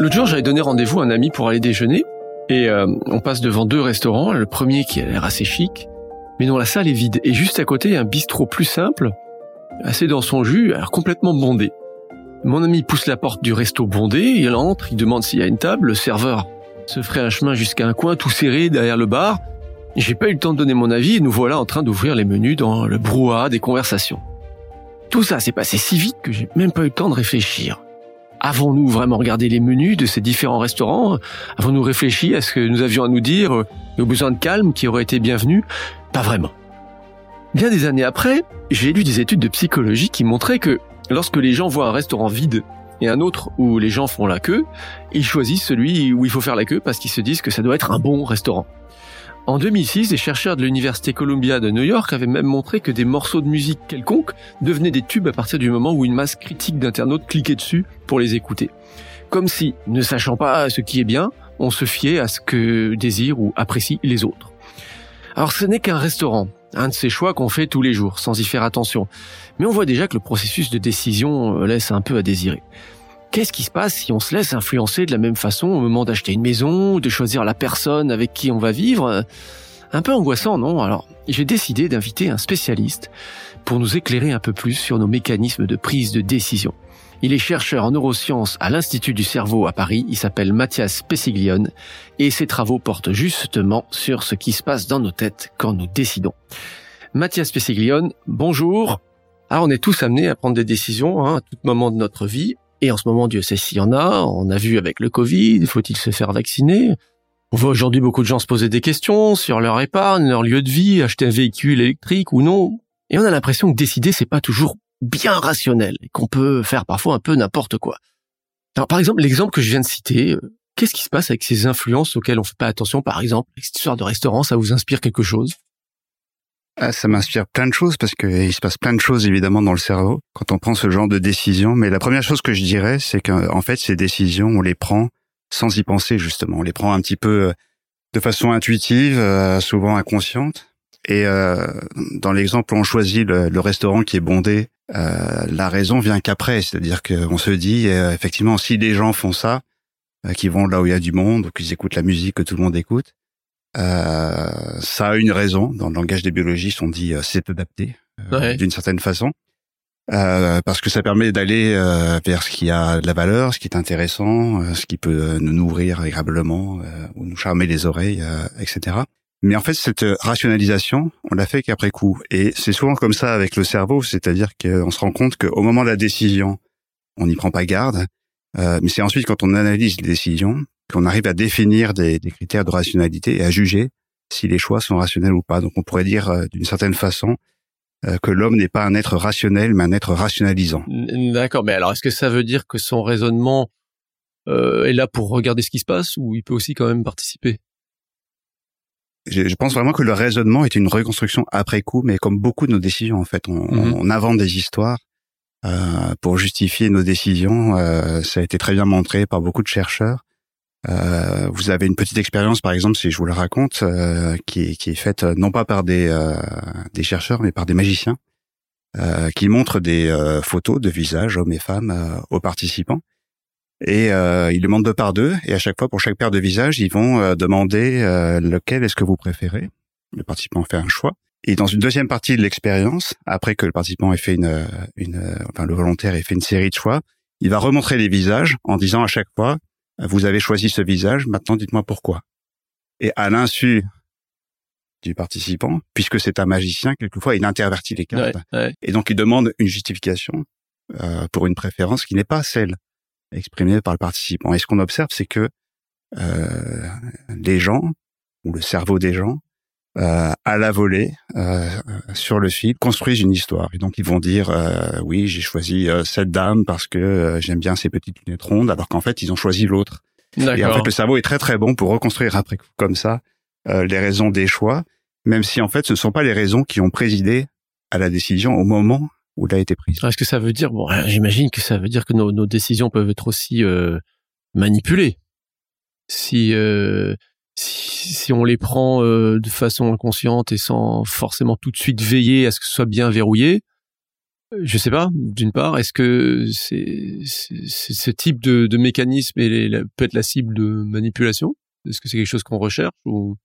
L'autre jour, j'avais donné rendez-vous à un ami pour aller déjeuner et euh, on passe devant deux restaurants, le premier qui a l'air assez chic, mais dont la salle est vide. Et juste à côté, un bistrot plus simple, assez dans son jus, alors complètement bondé. Mon ami pousse la porte du resto bondé, il entre, il demande s'il y a une table, le serveur se ferait un chemin jusqu'à un coin tout serré derrière le bar. J'ai pas eu le temps de donner mon avis et nous voilà en train d'ouvrir les menus dans le brouhaha des conversations. Tout ça s'est passé si vite que j'ai même pas eu le temps de réfléchir. Avons-nous vraiment regardé les menus de ces différents restaurants? Avons-nous réfléchi à ce que nous avions à nous dire? Et aux besoins de calme qui auraient été bienvenus? Pas vraiment. Bien des années après, j'ai lu des études de psychologie qui montraient que lorsque les gens voient un restaurant vide et un autre où les gens font la queue, ils choisissent celui où il faut faire la queue parce qu'ils se disent que ça doit être un bon restaurant. En 2006, des chercheurs de l'Université Columbia de New York avaient même montré que des morceaux de musique quelconques devenaient des tubes à partir du moment où une masse critique d'internautes cliquait dessus pour les écouter. Comme si, ne sachant pas ce qui est bien, on se fiait à ce que désirent ou apprécient les autres. Alors ce n'est qu'un restaurant, un de ces choix qu'on fait tous les jours, sans y faire attention. Mais on voit déjà que le processus de décision euh, laisse un peu à désirer. Qu'est-ce qui se passe si on se laisse influencer de la même façon au moment d'acheter une maison, ou de choisir la personne avec qui on va vivre? Un peu angoissant, non? Alors, j'ai décidé d'inviter un spécialiste pour nous éclairer un peu plus sur nos mécanismes de prise de décision. Il est chercheur en neurosciences à l'Institut du cerveau à Paris, il s'appelle Mathias Pessiglione, et ses travaux portent justement sur ce qui se passe dans nos têtes quand nous décidons. Mathias Pessiglione, bonjour. Ah, on est tous amenés à prendre des décisions hein, à tout moment de notre vie, et en ce moment, Dieu sait s'il y en a. On a vu avec le Covid, faut-il se faire vacciner? On voit aujourd'hui beaucoup de gens se poser des questions sur leur épargne, leur lieu de vie, acheter un véhicule électrique ou non. Et on a l'impression que décider, c'est pas toujours bien rationnel et qu'on peut faire parfois un peu n'importe quoi. Alors, par exemple, l'exemple que je viens de citer, euh, qu'est-ce qui se passe avec ces influences auxquelles on fait pas attention? Par exemple, cette histoire de restaurant, ça vous inspire quelque chose? Ah, ça m'inspire plein de choses parce qu'il se passe plein de choses évidemment dans le cerveau quand on prend ce genre de décision. Mais la première chose que je dirais, c'est qu'en fait, ces décisions, on les prend sans y penser justement. On les prend un petit peu euh, de façon intuitive, euh, souvent inconsciente. Et euh, dans l'exemple on choisit le, restaurant qui est bondé, la raison vient qu'après. C'est-à-dire qu'on se dit, effectivement, si les gens font ça, qui vont là où il y a du monde, qu'ils écoutent la musique que tout le monde écoute, euh, ça a une raison. Dans le langage des biologistes, on dit euh, c'est adapté euh, d'une certaine façon. Euh, parce que ça permet d'aller euh, vers ce qui a de la valeur, ce qui est intéressant, ce qui peut nous nourrir agréablement ou nous charmer les oreilles, etc. Mais en fait, cette rationalisation, on l'a fait qu'après coup. Et c'est souvent comme ça avec le cerveau, c'est-à-dire qu'on se rend compte qu'au moment de la décision, on n'y prend pas garde. Mais c'est ensuite quand on analyse les décisions qu'on arrive à définir des, des, critères de rationalité et à juger si les choix sont rationnels ou pas. Donc on pourrait dire euh, d'une certaine façon euh, que l'homme n'est pas un être rationnel, mais un être rationalisant. D'accord, mais alors est-ce que ça veut dire que son raisonnement euh, est là pour regarder ce qui se passe ou il peut aussi quand même participer? Je, je pense vraiment que le raisonnement est une reconstruction après coup, mais comme beaucoup de nos décisions en fait, on, mm-hmm. on invente des histoires euh, pour justifier nos décisions. Euh, ça a été très bien montré par beaucoup de chercheurs. Euh, vous avez une petite expérience, par exemple, si je vous le raconte, euh, qui, qui, est faite euh, non pas par des, euh, des chercheurs, mais par des magiciens, qui montrent des photos de visages, hommes et femmes, aux participants. Et ils demandent deux par deux, et à chaque fois, pour chaque paire de visages, ils vont demander lequel est-ce que vous préférez. Le participant fait un choix. Et dans une deuxième partie de l'expérience, après que le participant ait fait une, une, enfin le volontaire ait fait une série de choix, il va remontrer les visages en disant à chaque fois vous avez choisi ce visage, maintenant dites-moi pourquoi. Et à l'insu du participant, puisque c'est un magicien, quelquefois il intervertit les cartes, et donc il demande une justification euh, pour une préférence qui n'est pas celle exprimée par le participant. Et ce qu'on observe, c'est que euh, les gens, ou le cerveau des gens, euh, à la volée, euh, sur le fil, construisent une histoire. Et donc ils vont dire euh, oui, j'ai choisi euh, cette dame parce que euh, j'aime bien ses petites lunettes rondes, alors qu'en fait ils ont choisi l'autre. Et en fait le cerveau est très très bon pour reconstruire après comme ça les raisons des choix, même si en fait ce ne sont pas les raisons qui ont présidé à la décision au moment où elle a été prise. Est-ce que ça veut dire bon, j'imagine que ça veut dire que nos, nos décisions peuvent être aussi manipulées. Si si, on les prend euh, de façon inconsciente et sans forcément tout de suite veiller à ce que ce soit bien verrouillé, Je sais pas. D'une part, est-ce que c'est, ce type de, de mécanisme peut être la cible de manipulation? Est-ce que c'est quelque chose qu'on recherche ou?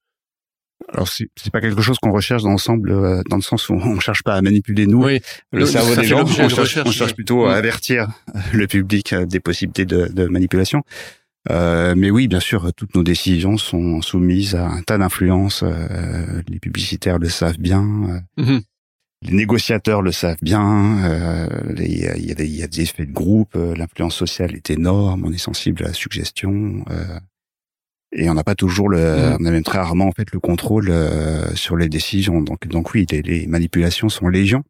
Alors c'est pas quelque chose qu'on recherche dans l'ensemble, euh, dans le sens où on cherche pas à manipuler nous oui. le cerveau des gens, on cherche, plutôt à avertir le public euh, des possibilités de, de manipulation. Euh, mais oui, bien sûr, toutes nos décisions sont soumises à un tas d'influences. Euh, les publicitaires le savent bien. Mm-hmm. Les négociateurs le savent bien. Il y, a, y, a, des effets de groupe. L'influence sociale est énorme. On est sensible à la suggestion et on n'a pas toujours le, mmh. on a même très rarement en fait le contrôle euh, sur les décisions. Donc, donc oui, les, les manipulations sont légion.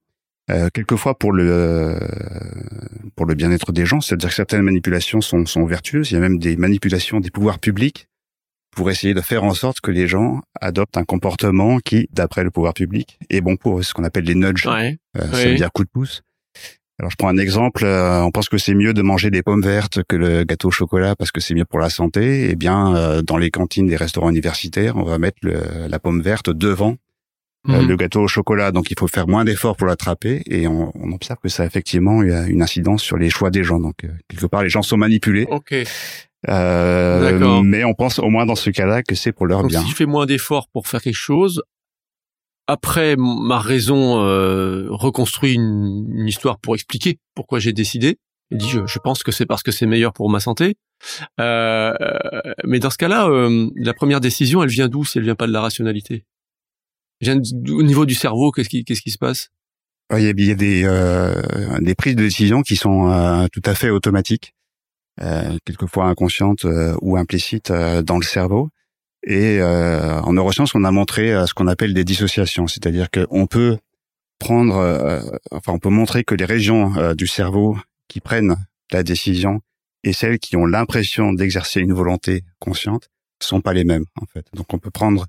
Euh, quelquefois pour le pour le bien-être des gens, c'est-à-dire que certaines manipulations sont, sont vertueuses. Il y a même des manipulations des pouvoirs publics pour essayer de faire en sorte que les gens adoptent un comportement qui, d'après le pouvoir public, est bon pour eux, ce qu'on appelle les nudges. Ouais, euh, Ça veut dire coup de pouce. Alors je prends un exemple, euh, on pense que c'est mieux de manger des pommes vertes que le gâteau au chocolat parce que c'est mieux pour la santé. Eh bien, euh, dans les cantines des restaurants universitaires, on va mettre la pomme verte devant euh, mhm. le gâteau au chocolat. Donc il faut faire moins d'efforts pour l'attraper et on, observe que ça a effectivement une incidence sur les choix des gens. Donc quelque part, les gens sont manipulés. Ok. mais on pense au moins dans ce cas-là que c'est pour leur Donc, bien. Si je fais moins d'efforts pour faire quelque chose, après ma raison euh, reconstruit une, une, histoire pour expliquer pourquoi j'ai décidé. Dit je, je pense que c'est parce que c'est meilleur pour ma santé. Euh, mais dans ce cas-là, euh, la première décision, elle vient d'où? Si elle vient pas de la rationalité au niveau du cerveau, qu'est-ce qui qu'est-ce qui se passe? Il y a, il y a des, euh, des prises de décision qui sont euh, tout à fait automatiques, quelquefois inconscientes ou implicites dans le cerveau. Et euh, en neurosciences, on a montré euh, ce qu'on appelle des dissociations, c'est-à-dire qu'on peut prendre, euh, enfin, on peut montrer que les régions euh, du cerveau qui prennent la décision et celles qui ont l'impression d'exercer une volonté consciente sont pas les mêmes en fait. Donc, on peut prendre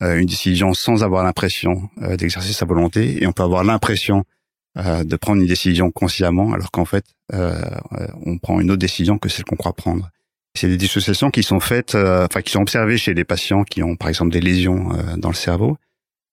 une décision sans avoir l'impression d'exercer sa volonté, et on peut avoir l'impression de prendre une décision consciemment, alors qu'en fait, on prend une autre décision que celle qu'on croit prendre. C'est des dissociations qui sont faites, euh, enfin qui sont observées chez les patients qui ont par exemple des lésions euh, dans le cerveau,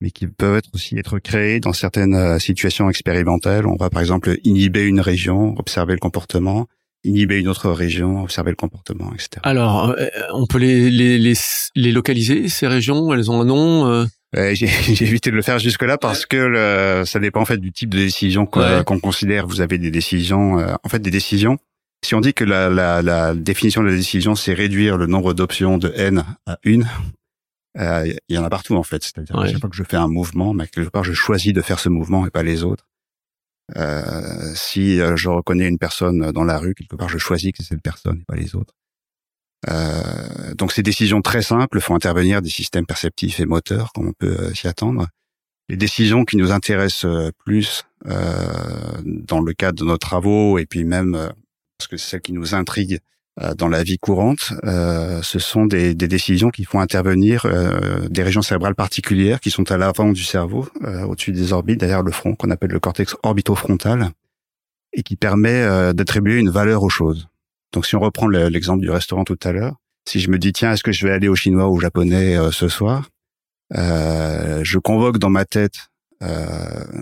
mais qui peuvent être aussi être créées dans certaines euh, situations expérimentales. On va par exemple inhiber une région, observer le comportement, inhiber une autre région, observer le comportement, etc. Alors, on peut les, les, les, les, localiser, ces régions? Elles ont un nom J'ai évité de le faire jusque-là parce que ça dépend en fait du type de décision qu'on considère. Vous avez des décisions, en fait des décisions si on dit que la, la, la définition de la décision, c'est réduire le nombre d'options de n à une, euh, il y en a partout en fait. C'est-à-dire ouais. chaque fois que je fais un mouvement, mais quelque part je choisis de faire ce mouvement et pas les autres. Euh, si euh, je reconnais une personne dans la rue, quelque part je choisis que c'est cette personne et pas les autres. Euh, donc ces décisions très simples font intervenir des systèmes perceptifs et moteurs, comme on peut euh, s'y attendre. Les décisions qui nous intéressent euh, plus dans le cadre de nos travaux et puis même parce que c'est celle qui nous intrigue euh, dans la vie courante, euh, ce sont des, des, décisions qui font intervenir euh, des régions cérébrales particulières qui sont à l'avant du cerveau, euh, au-dessus des orbites, derrière le front, qu'on appelle le cortex orbitofrontal, et qui permet euh, d'attribuer une valeur aux choses. Donc si on reprend l'exemple du restaurant tout à l'heure, si je me dis tiens est-ce que je vais aller au chinois ou au japonais ce soir, je convoque dans ma tête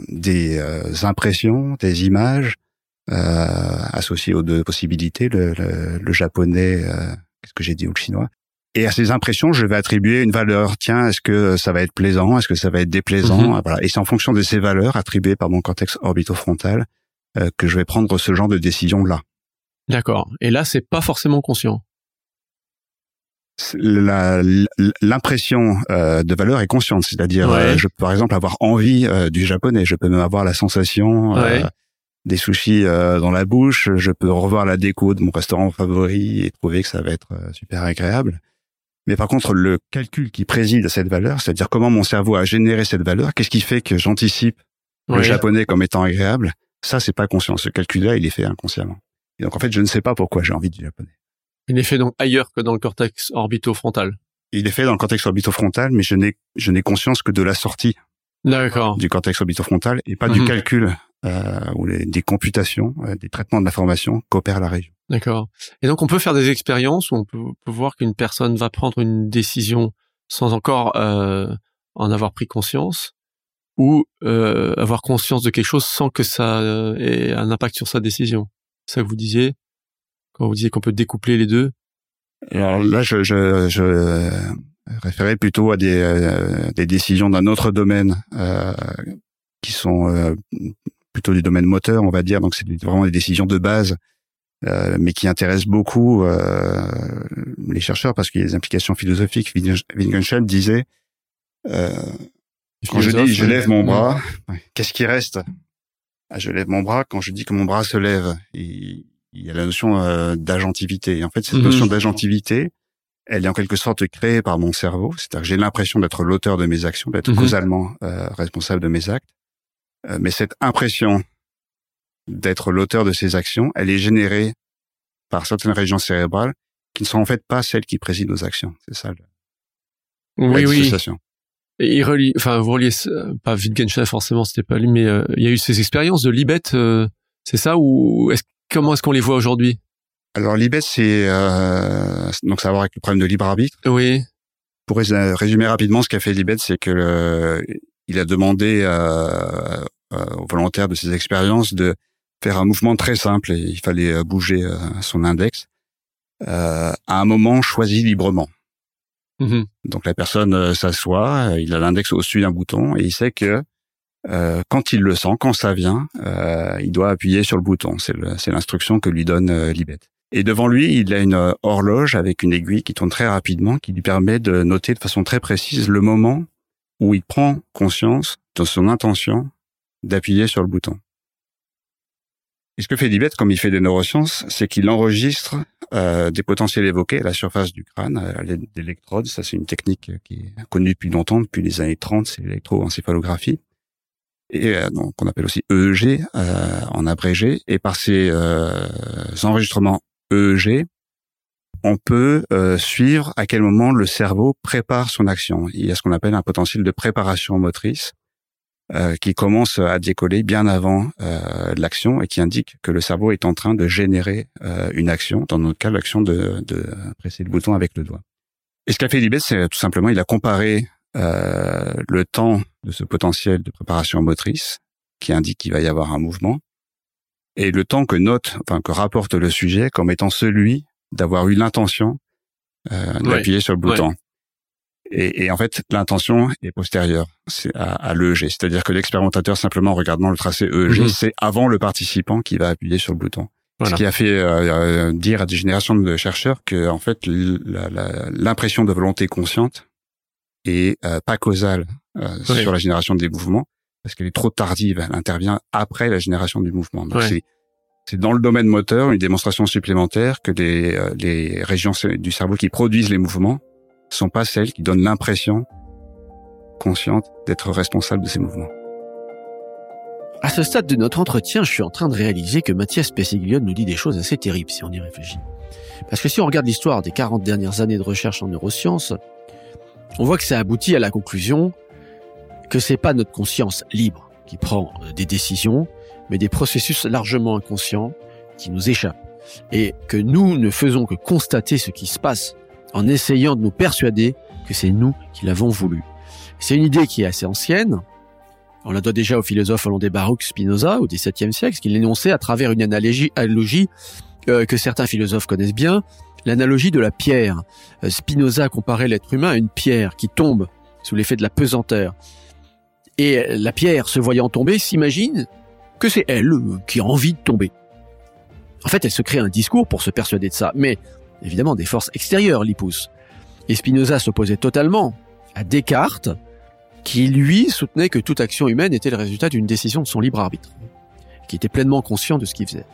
des impressions, des images euh, associé aux deux possibilités, le, le, japonais, euh, qu'est-ce que j'ai dit, ou le chinois. Et à ces impressions, je vais attribuer une valeur. Tiens, est-ce que ça va être plaisant? Est-ce que ça va être déplaisant? Mhm. voilà. Et c'est en fonction de ces valeurs attribuées par mon cortex orbitofrontal euh, que je vais prendre ce genre de décision-là. D'accord. Et là, c'est pas forcément conscient. L'impression euh, de valeur est consciente, c'est-à-dire euh, je peux par exemple avoir envie euh, du japonais, je peux même avoir la sensation ouais des sushis euh, dans la bouche, je peux revoir la déco de mon restaurant favori et trouver que ça va être euh, super agréable. Mais par contre, le calcul qui préside à cette valeur, c'est-à-dire comment mon cerveau a généré cette valeur, qu'est-ce qui fait que j'anticipe le japonais comme étant agréable, ça, c'est pas conscient. Ce calcul-là, il est fait inconsciemment. Et donc, en fait, je ne sais pas pourquoi j'ai envie du japonais. Il est fait donc ailleurs que dans le cortex orbitofrontal. Il est fait dans le cortex orbitofrontal, mais je n'ai, je n'ai conscience que de la sortie. D'accord. Du cortex orbitofrontal et pas du mhm. calcul euh, où les, des computations, euh, des traitements de l'information coopèrent la région. D'accord. Et donc on peut faire des expériences où on peut, peut voir qu'une personne va prendre une décision sans encore euh, en avoir pris conscience. ou euh, avoir conscience de quelque chose sans que ça euh, ait un impact sur sa décision. C'est ça que vous disiez quand vous disiez qu'on peut découpler les deux. Alors là, je, je, je référais plutôt à des, euh, des décisions d'un autre domaine euh, qui sont euh, plutôt du domaine moteur, on va dire. Donc c'est vraiment des décisions de base, mais qui intéressent beaucoup les chercheurs parce qu'il y a des implications philosophiques. Wittgenstein disait quand je dis je lève mon bras, qu'est-ce qui reste? Ah, Je lève mon bras quand je dis que mon bras se lève. il y a la notion euh, d'agentivité. Et en fait, cette mhm. notion d'agentivité, elle est en quelque sorte créée par mon cerveau. C'est-à-dire que j'ai l'impression d'être l'auteur de mes actions, d'être mhm. causalement euh, responsable de mes actes. Euh, mais cette impression d'être l'auteur de ces actions, elle est générée par certaines régions cérébrales qui ne sont en fait pas celles qui président nos actions. C'est ça. Le, oui, oui. Et il relie, enfin, vous reliez, pas Wittgenstein forcément, c'était pas lui, mais euh, il y a eu ces expériences de Libet, euh, c'est ça ou est comment est-ce qu'on les voit aujourd'hui? Alors Libet, c'est euh, donc ça a à voir avec le problème de libre arbitre. Oui. Pour résumer rapidement, ce qu'a fait Libet, c'est que il a demandé aux volontaires de ces expériences de faire un mouvement très simple et il fallait bouger son index à un moment choisi librement. Mhm. Donc la personne euh, s'assoit, euh, il a l'index au-dessus d'un bouton et il sait que euh, quand il le sent, quand ça vient, il doit appuyer sur le bouton. C'est l'instruction que lui donne Libet. Et devant lui, il a une horloge avec une aiguille qui tourne très rapidement, qui lui permet de noter de façon très précise le moment où il prend conscience de son intention d'appuyer sur le bouton. Et ce que fait Libet, comme il fait des neurosciences, c'est qu'il enregistre euh, des potentiels évoqués à la surface du crâne à l'aide d'électrodes. Ça, c'est une technique qui est connue depuis longtemps, depuis les années 30, c'est l'électroencéphalographie. Et euh, donc, on appelle aussi EEG euh, en abrégé. Et par ces euh, enregistrements EEG, on peut euh, suivre à quel moment le cerveau prépare son action. Il y a ce qu'on appelle un potentiel de préparation motrice euh, qui commence à décoller bien avant euh, l'action et qui indique que le cerveau est en train de générer euh, une action, dans notre cas l'action de, de, presser le bouton avec le doigt. Et ce qu'a fait Libet, c'est tout simplement, il a comparé euh, le temps de ce potentiel de préparation motrice, qui indique qu'il va y avoir un mouvement, et le temps que note, enfin que rapporte le sujet comme étant celui d'avoir eu l'intention euh, d'appuyer sur le bouton. Et, et, en fait, l'intention est postérieure à, à l'EEG. C'est-à-dire que l'expérimentateur, simplement en regardant le tracé EEG, mhm. c'est avant le participant qui va appuyer sur le bouton. Ce qui a fait euh, euh, dire à des générations de chercheurs que, en fait, l'impression de volonté consciente est euh, pas causale sur la génération des mouvements, parce qu'elle est trop tardive. Elle intervient après la génération du mouvement. Donc c'est dans le domaine moteur une démonstration supplémentaire que les, les régions du cerveau qui produisent les mouvements sont pas celles qui donnent l'impression consciente d'être responsable de ces mouvements. À ce stade de notre entretien, je suis en train de réaliser que Mathias Pessiglione nous dit des choses assez terribles si on y réfléchit. Parce que si on regarde l'histoire des 40 dernières années de recherche en neurosciences, on voit que ça aboutit à la conclusion que c'est pas notre conscience libre qui prend euh, des décisions, mais des processus largement inconscients qui nous échappent. Et que nous ne faisons que constater ce qui se passe en essayant de nous persuader que c'est nous qui l'avons voulu. C'est une idée qui est assez ancienne. On la doit déjà au philosophe hollandais Baruch Spinoza au XVIIe siècle, qu'il énonçait à travers une analogie, analogie euh, que certains philosophes connaissent bien, l'analogie de la pierre. Euh, Spinoza comparait l'être humain à une pierre qui tombe sous l'effet de la pesanteur. Et la pierre, se voyant tomber, s'imagine que c'est elle euh, qui a envie de tomber. En fait, elle se crée un discours pour se persuader de ça, mais évidemment des forces extérieures l'y poussent. Et Spinoza s'opposait totalement à Descartes, qui lui soutenait que toute action humaine était le résultat d'une décision de son libre arbitre, qui était pleinement conscient de ce qu'il faisait.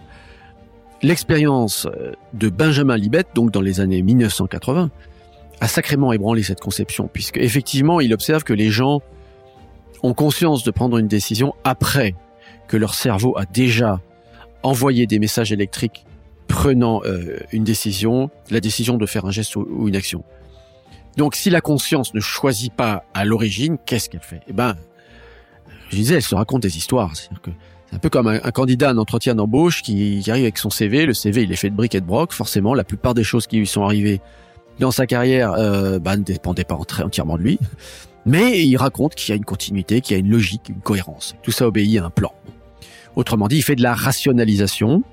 L'expérience euh, de Benjamin Libet, donc dans les années 1980, a sacrément ébranlé cette conception, puisque effectivement, il observe que les gens ont conscience de prendre une décision après que leur cerveau a déjà envoyé des messages électriques prenant euh, une décision, la décision de faire un geste ou, une action. Donc si la conscience ne choisit pas à l'origine, qu'est-ce qu'elle fait? Eh ben, je disais, elle se raconte des histoires. C'est un peu comme un, candidat à un entretien d'embauche qui, arrive avec son CV. Le CV, il est fait de briques et de broc. Forcément, la plupart des choses qui lui sont arrivées dans sa carrière euh, bah, ne dépendaient pas entièrement de lui. Mais il raconte qu'il y a une continuité, qu'il y a une logique, une cohérence. Tout ça obéit à un plan. Autrement dit, il fait de la rationalisation.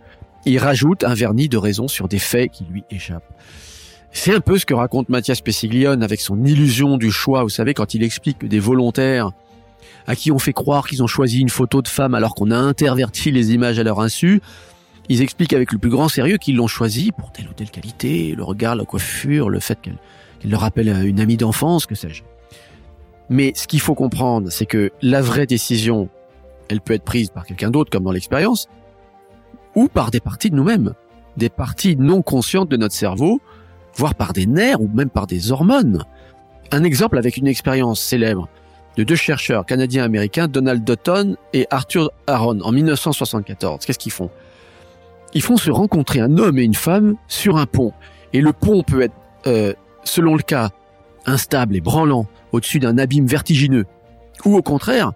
Il rajoute un vernis de raison sur des faits qui lui échappent. C'est un peu ce que raconte Mathias Pessiglione avec son illusion du choix. Vous savez, quand il explique que des volontaires à qui on fait croire qu'ils ont choisi une photo de femme alors qu'on a interverti les images à leur insu, ils expliquent avec le plus grand sérieux qu'ils l'ont choisi pour telle ou telle qualité, le regard, la coiffure, le fait qu'elle leur rappelle une amie d'enfance, que sais-je. Mais ce qu'il faut comprendre, c'est que la vraie décision, elle peut être prise par quelqu'un d'autre, comme dans l'expérience, ou par des parties de nous-mêmes, des parties non conscientes de notre cerveau, voire par des nerfs ou même par des hormones. Un exemple avec une expérience célèbre de deux chercheurs canadiens-américains, Donald Dutton et Arthur Aaron, en 1974. Qu'est-ce qu'ils font? Ils font se rencontrer un homme et une femme sur un pont. Et le pont peut être, euh, selon le cas, instable et branlant au-dessus d'un abîme vertigineux, ou au contraire,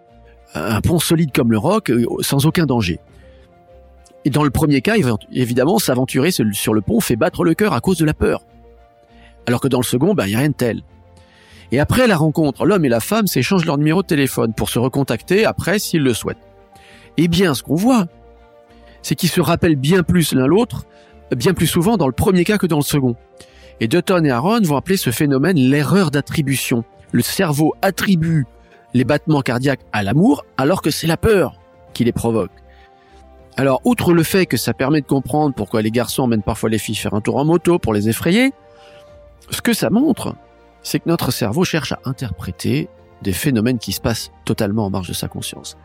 un pont solide comme le roc, euh, sans aucun danger. Et dans le premier cas, évidemment, s'aventurer sur le pont fait battre le cœur à cause de la peur. Alors que dans le second, ben, il n'y a rien de tel. Et après la rencontre, l'homme et la femme s'échangent leur numéro de téléphone pour se recontacter après s'ils le souhaitent. Eh bien, ce qu'on voit, c'est qu'ils se rappellent bien plus l'un l'autre, bien plus souvent dans le premier cas que dans le second. Et Dutton et Aaron vont appeler ce phénomène l'erreur d'attribution. Le cerveau attribue les battements cardiaques à l'amour alors que c'est la peur qui les provoque. Alors, outre le fait que ça permet de comprendre pourquoi les garçons emmènent parfois les filles faire un tour en moto pour les effrayer, ce que ça montre, c'est que notre cerveau cherche à interpréter des phénomènes qui se passent totalement en marge de sa conscience.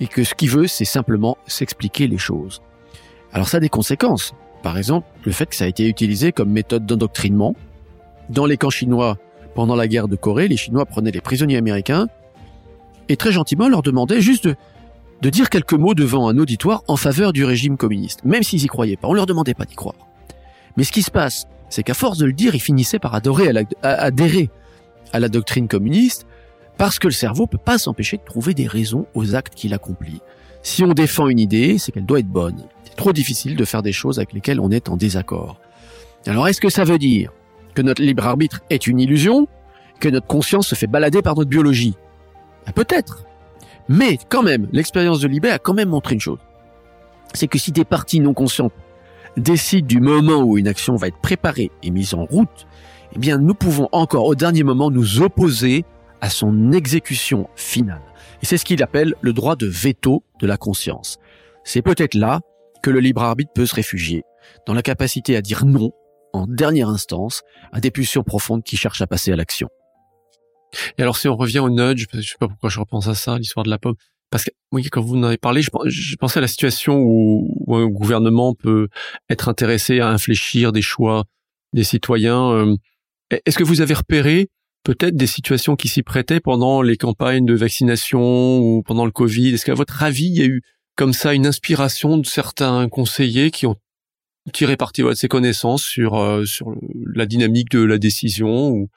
Et que ce qu'il veut, c'est simplement s'expliquer les choses. Alors ça a des conséquences. Par exemple, le fait que ça a été utilisé comme méthode d'endoctrinement. Dans les camps chinois, pendant la guerre de Corée, les Chinois prenaient les prisonniers américains et très gentiment leur demandaient juste de, dire quelques mots devant un auditoire en faveur du régime communiste, même s'ils y croyaient pas. On leur demandait pas d'y croire. Mais ce qui se passe, c'est qu'à force de le dire, il finissait par adhérer à la doctrine communiste, parce que le cerveau peut pas s'empêcher de trouver des raisons aux actes qu'il accomplit. Si on défend une idée, c'est qu'elle doit être bonne. C'est trop difficile de faire des choses avec lesquelles on est en désaccord. Alors est-ce que ça veut dire que notre libre arbitre est une illusion, que notre conscience se fait balader par notre biologie? Peut-être. Mais quand même, l'expérience de Libé a quand même montré une chose. C'est que si des parties non conscientes décide du moment où une action va être préparée et mise en route, eh bien, nous pouvons encore au dernier moment nous opposer à son exécution finale. Et c'est ce qu'il appelle le droit de veto de la conscience. C'est peut-être là que le libre arbitre peut se réfugier, dans la capacité à dire non, en dernière instance, à des pulsions profondes qui cherchent à passer à l'action. Et alors si on revient au nudge, je sais pas pourquoi je repense à ça, l'histoire de la pomme, parce que oui, quand vous en avez parlé, je, pensais à la situation où, un gouvernement peut être intéressé à infléchir des choix des citoyens. Euh, est-ce que vous avez repéré peut-être des situations qui s'y prêtaient pendant les campagnes de vaccination ou pendant le Covid? Est-ce qu'à votre avis, il y a eu comme ça une inspiration de certains conseillers qui ont tiré parti de ces connaissances sur euh, sur la dynamique de la décision ou,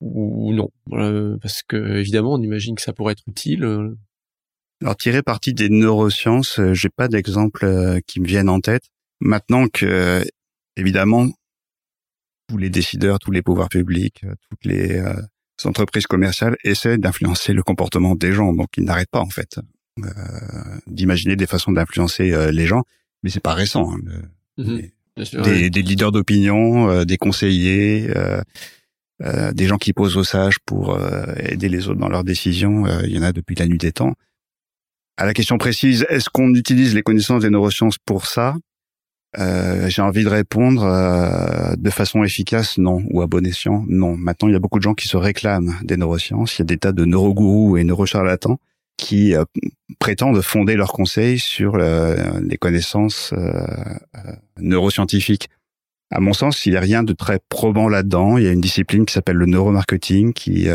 ou non euh, Parce que évidemment, on imagine que ça pourrait être utile. Alors tirer parti des neurosciences, euh, j'ai pas d'exemple euh, qui me viennent en tête. Maintenant que évidemment tous les décideurs, tous les pouvoirs publics, euh, toutes les entreprises commerciales essaient d'influencer le comportement des gens, donc ils n'arrêtent pas en fait d'imaginer des façons d'influencer les gens, mais c'est pas récent. Hein, mmh des, des, leaders d'opinion, des conseillers, des gens qui posent aux sages pour aider les autres dans leurs décisions, il y en a depuis la nuit des temps. À la question précise, est-ce qu'on utilise les connaissances des neurosciences pour ça? Euh, J'ai envie de répondre euh, de façon efficace, non, ou à bon escient, non. Maintenant, il y a beaucoup de gens qui se réclament des neurosciences. Il y a des tas de neurogourous et neurocharlatans qui euh, prétendent fonder leurs conseils sur les connaissances neuroscientifiques. À mon sens, il n'y a rien de très probant là-dedans. Il y a une discipline qui s'appelle le neuromarketing qui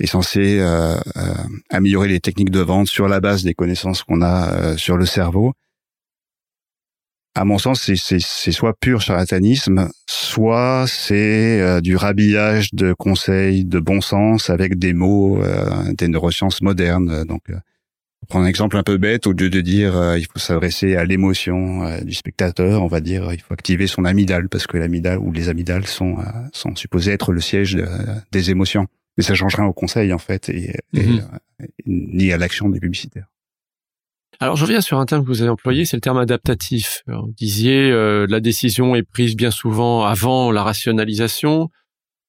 est censé euh, euh, améliorer les techniques de vente sur la base des connaissances qu'on a euh, sur le cerveau. À mon sens, c'est soit pur charlatanisme, soit c'est du rhabillage de conseils de bon sens avec des mots des neurosciences modernes. Donc, prendre un exemple un peu bête, au lieu de dire il faut s'adresser à l'émotion du spectateur, on va dire il faut activer son amygdale parce que l'amygdale ou les amygdales sont sont supposés être le siège des émotions mais ça change rien au conseil en fait et, mhm. ni à l'action des publicitaires. Alors je reviens sur un terme que vous avez employé, c'est le terme adaptatif. vous disiez euh, la décision est prise bien souvent avant la rationalisation.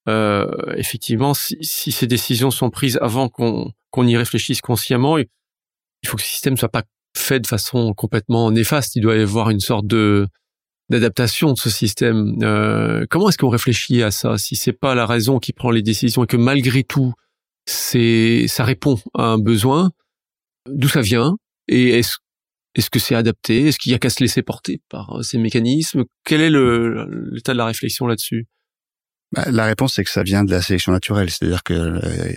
Euh, effectivement, si, si, ces décisions sont prises avant qu'on qu'on y réfléchisse consciemment, il faut que ce système soit pas fait de façon complètement néfaste. Il doit y avoir une sorte de d'adaptation de ce système. Euh, comment est-ce qu'on réfléchit à ça si c'est pas la raison qui prend les décisions et que malgré tout c'est ça répond à un besoin? D'où ça vient? Et est-ce est-ce que c'est adapté? Est-ce qu'il y a qu'à se laisser porter par euh, ces mécanismes? Quel est l'état de la réflexion là-dessus? Bah, La réponse, c'est que ça vient de la sélection naturelle. C'est-à-dire que euh,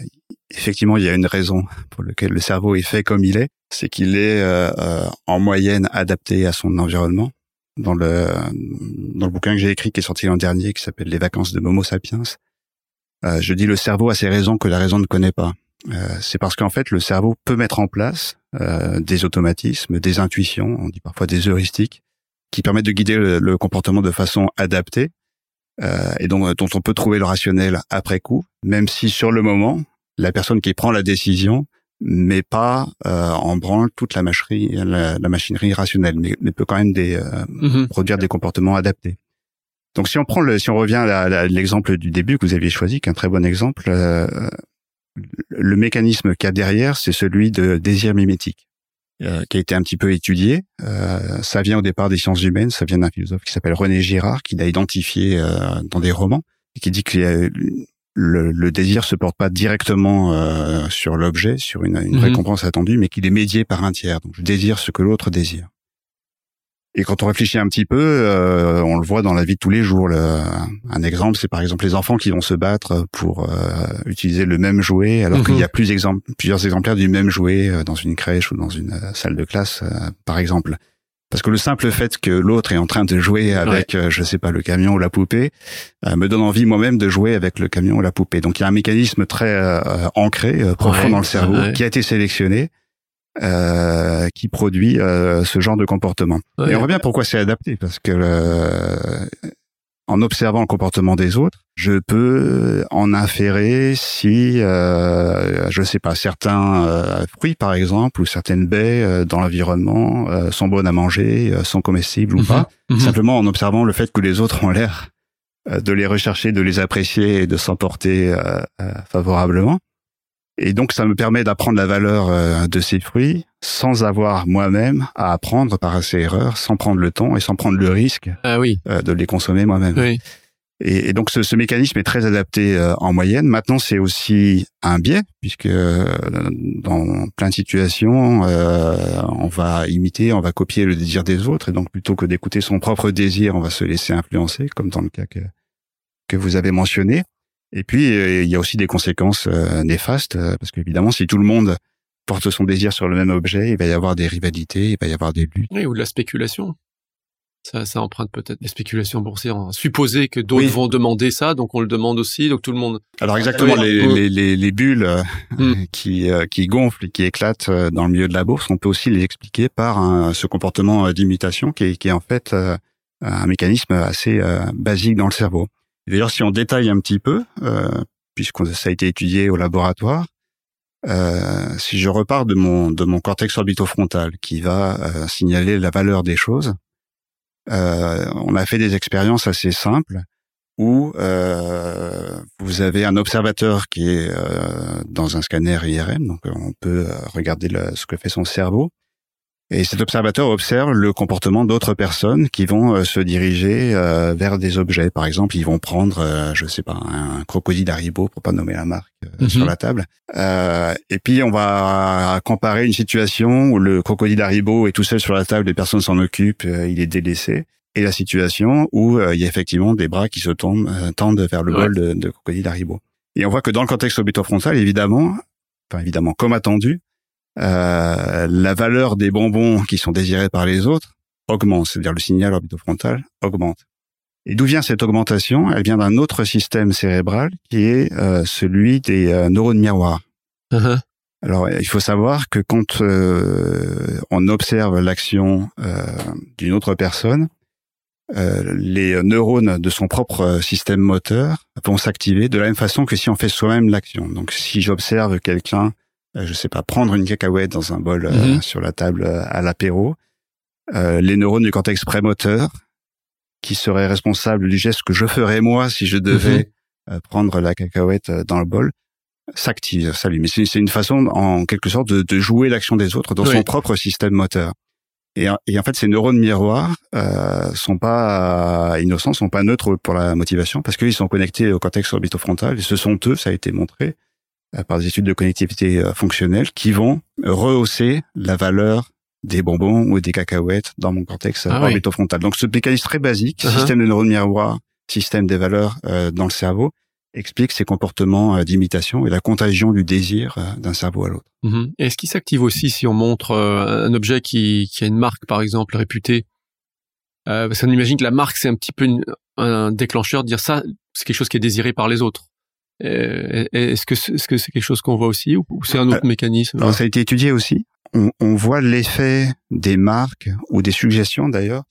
effectivement, il y a une raison pour laquelle le cerveau est fait comme il est. C'est qu'il est, euh, en moyenne adapté à son environnement. Dans le dans le bouquin que j'ai écrit, qui est sorti l'an dernier, qui s'appelle Les vacances de Momo sapiens, je dis le cerveau a ses raisons que la raison ne connaît pas. Euh, c'est parce qu'en fait, le cerveau peut mettre en place euh, des automatismes, des intuitions, on dit parfois des heuristiques, qui permettent de guider le, comportement de façon adaptée euh, et dont on peut trouver le rationnel après coup, même si sur le moment, la personne qui prend la décision met pas en branle toute la machinerie, la, machinerie rationnelle, mais, peut quand même des, mm-hmm. produire des comportements adaptés. Donc si on prend le, si on revient à l'exemple du début que vous aviez choisi, qui est un très bon exemple, le mécanisme qu'il y a derrière, c'est celui de désir mimétique, euh, qui a été un petit peu étudié. Euh, ça vient au départ des sciences humaines, ça vient d'un philosophe qui s'appelle René Girard, qui l'a identifié euh, dans des romans, et qui dit que le, le, désir se porte pas directement sur l'objet, sur une, une mhm. récompense attendue, mais qu'il est médié par un tiers. Donc je désire ce que l'autre désire. Et quand on réfléchit un petit peu, euh, on le voit dans la vie de tous les jours. un exemple, c'est par exemple les enfants qui vont se battre pour euh, utiliser le même jouet, alors qu'il y a mhm. plus plusieurs exemplaires du même jouet euh, dans une crèche ou dans une salle de classe, par exemple. Parce que le simple fait que l'autre est en train de jouer avec, je sais pas, le camion ou la poupée, me donne envie moi-même de jouer avec le camion ou la poupée. Donc il y a un mécanisme très ancré, profond dans le cerveau, qui a été sélectionné euh, qui produit euh, ce genre de comportement. Et on voit bien pourquoi c'est adapté, parce que euh, en observant le comportement des autres, je peux en inférer si, euh, je sais pas, certains euh, fruits par exemple ou certaines baies dans l'environnement sont bonnes à manger, sont comestibles ou mhm. pas, mhm. simplement en observant le fait que les autres ont l'air de les rechercher, de les apprécier et de s'emporter favorablement. Et donc, ça me permet d'apprendre la valeur euh, de ces fruits sans avoir moi-même à apprendre par ces erreurs, sans prendre le temps et sans prendre le risque ah oui. Euh, de les consommer moi-même. Oui. Et, donc, ce, ce, mécanisme est très adapté euh, en moyenne. Maintenant, c'est aussi un biais, puisque dans plein de situations, on va imiter, on va copier le désir des autres. Et donc, plutôt que d'écouter son propre désir, on va se laisser influencer, comme dans le cas que, que vous avez mentionné. Et puis, euh, il y a aussi des conséquences euh, néfastes, euh, parce qu'évidemment, si tout le monde porte son désir sur le même objet, il va y avoir des rivalités, il va y avoir des luttes. Oui, ou de la spéculation. Ça, ça emprunte peut-être des spéculations boursières. Supposer que d'autres vont demander ça, donc on le demande aussi, donc tout le monde. Alors exactement, les, les, les, bulles hmm. qui, qui gonflent et qui éclatent dans le milieu de la bourse, on peut aussi les expliquer par ce comportement d'imitation qui est, qui est en fait un mécanisme assez basique dans le cerveau. D'ailleurs, si on détaille un petit peu, euh, puisque ça a été étudié au laboratoire, euh, si je repars de mon de mon cortex orbitofrontal qui va euh, signaler la valeur des choses, euh, on a fait des expériences assez simples où euh, vous avez un observateur qui est dans un scanner IRM, donc on peut regarder le, ce que fait son cerveau, et cet observateur observe le comportement d'autres personnes qui vont euh, se diriger euh, vers des objets. Par exemple, ils vont prendre, euh, je sais pas, un crocodile Haribo pour pas nommer la marque mhm. sur la table. et puis on va comparer une situation où le crocodile Haribo est tout seul sur la table, les personnes s'en occupent, il est délaissé, et la situation où il y a effectivement des bras qui se tombent, tendent vers le bol de, de crocodile Haribo. Et on voit que dans le contexte orbitofrontal, évidemment, enfin évidemment comme attendu, la valeur des bonbons qui sont désirés par les autres augmente, c'est-à-dire le signal orbitofrontal augmente. Et d'où vient cette augmentation? Elle vient d'un autre système cérébral qui est euh, celui des euh, neurones miroirs. Uh-huh. Alors, il faut savoir que quand on observe l'action d'une autre personne, euh, les neurones de son propre système moteur vont s'activer de la même façon que si on fait soi-même l'action. Donc, si j'observe quelqu'un, je sais pas, prendre une cacahuète dans un bol mhm. sur la table à l'apéro, les neurones du cortex prémoteur qui seraient responsables du geste que je ferais moi si je devais mhm. prendre la cacahuète dans le bol s'active, s'allume. C'est une façon, en quelque sorte, de, jouer l'action des autres dans son propre système moteur. Et, et, en fait, ces neurones miroirs euh, sont pas innocents, sont pas neutres pour la motivation, parce qu'ils sont connectés au cortex orbitofrontal. Et ce sont eux, ça a été montré euh, par des études de connectivité euh, fonctionnelle, qui vont rehausser la valeur des bonbons ou des cacahuètes dans mon cortex ah orbitofrontal. Donc, ce mécanisme très basique, uh-huh. système de neurones miroirs, système des valeurs euh, dans le cerveau, explique ces comportements euh, d'imitation et la contagion du désir euh, d'un cerveau à l'autre. Mm-hmm. Est-ce qu'il s'active aussi si on montre euh, un objet qui, qui a une marque, par exemple, réputée? Euh, Parce qu'on imagine que la marque, c'est un petit peu un déclencheur de dire ça, c'est quelque chose qui est désiré par les autres. Est-ce que c'est -ce que c'est quelque chose qu'on voit aussi ou c'est un autre mécanisme? alors, Ça a été étudié aussi. On, on voit l'effet des marques ou des suggestions d'ailleurs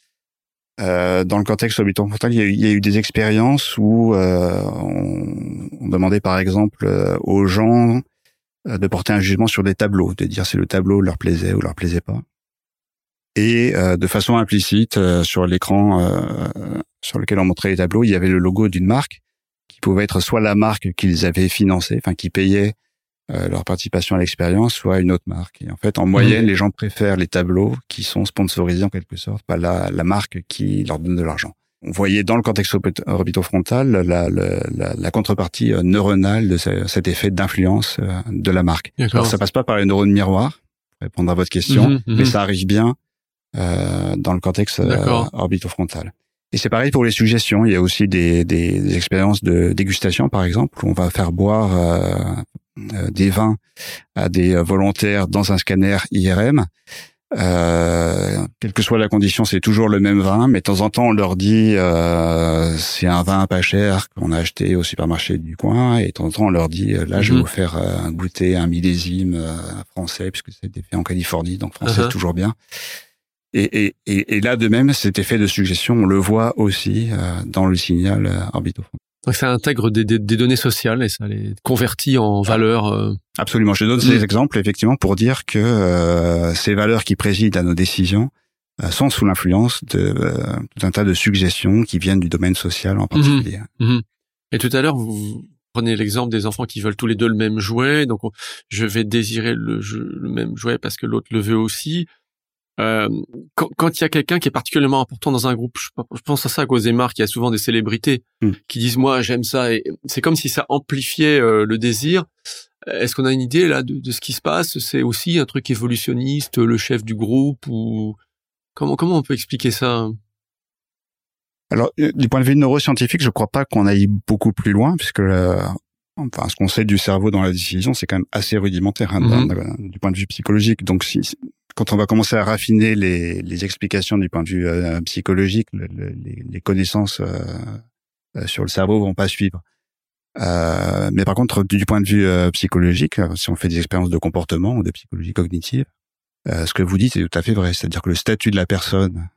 euh, dans le contexte orbitofrontal, il y a eu, il y a eu des expériences où euh, on, demandait par exemple euh, aux gens euh, de porter un jugement sur des tableaux, de dire si le tableau leur plaisait ou leur plaisait pas. Et de façon implicite, sur l'écran sur lequel on montrait les tableaux, il y avait le logo d'une marque pouvait être soit la marque qu'ils avaient financée, enfin qui payait euh, leur participation à l'expérience, soit une autre marque. Et en fait, en moyenne, les gens préfèrent les tableaux qui sont sponsorisés en quelque sorte, pas la, la marque qui leur donne de l'argent. On voyait dans le contexte orbitofrontal la, la, la, contrepartie euh, neuronale de cet effet d'influence euh, de la marque. Alors ça passe pas par les neurones miroirs, pour répondre à votre question, mhm, mhm. mais ça arrive bien euh, dans le cortex orbitofrontal. Et c'est pareil pour les suggestions. Il y a aussi des, des, expériences de dégustation, par exemple, où on va faire boire euh, euh, des vins à des volontaires dans un scanner IRM. Euh, quelle que soit la condition, c'est toujours le même vin, mais de temps en temps, on leur dit euh, c'est un vin pas cher qu'on a acheté au supermarché du coin, et de temps en temps, on leur dit là, je vais mhm. vous faire un goûter un millésime français, puisque c'était fait en Californie, donc français uh-huh. toujours bien. Et, et, et, là, de même, cet effet de suggestion, on le voit aussi dans le signal euh, donc ça intègre des, des, des, données sociales et ça les convertit en valeurs. Euh... Absolument. Je donne ces mm. exemples effectivement pour dire que euh, ces valeurs qui président à nos décisions euh, sont sous l'influence de euh, tout un tas de suggestions qui viennent du domaine social en particulier. Mm-hmm. Mm-hmm. Et tout à l'heure, vous prenez l'exemple des enfants qui veulent tous les deux le même jouet. Donc je vais désirer le, le même jouet parce que l'autre le veut aussi. Euh, quand il y a quelqu'un qui est particulièrement important dans un groupe, je, pense à ça marques, il y a souvent des célébrités hmm. qui disent moi j'aime ça et c'est comme si ça amplifiait euh, le désir. Est-ce qu'on a une idée là de, de ce qui se passe? C'est aussi un truc évolutionniste, le chef du groupe ou comment comment on peut expliquer ça? Alors euh, du point de vue neuroscientifique, je crois pas qu'on aille beaucoup plus loin puisque enfin ce qu'on sait du cerveau dans la décision, c'est quand même assez rudimentaire hein, mm-hmm. du point de vue psychologique. Donc si quand on va commencer à raffiner les, les explications du point de vue euh, psychologique, les, les, connaissances euh, euh, sur le cerveau vont pas suivre. Euh, mais par contre, du point de vue psychologique, si on fait des expériences de comportement ou de psychologie cognitive, ce que vous dites est tout à fait vrai. C'est-à-dire que le statut de la personne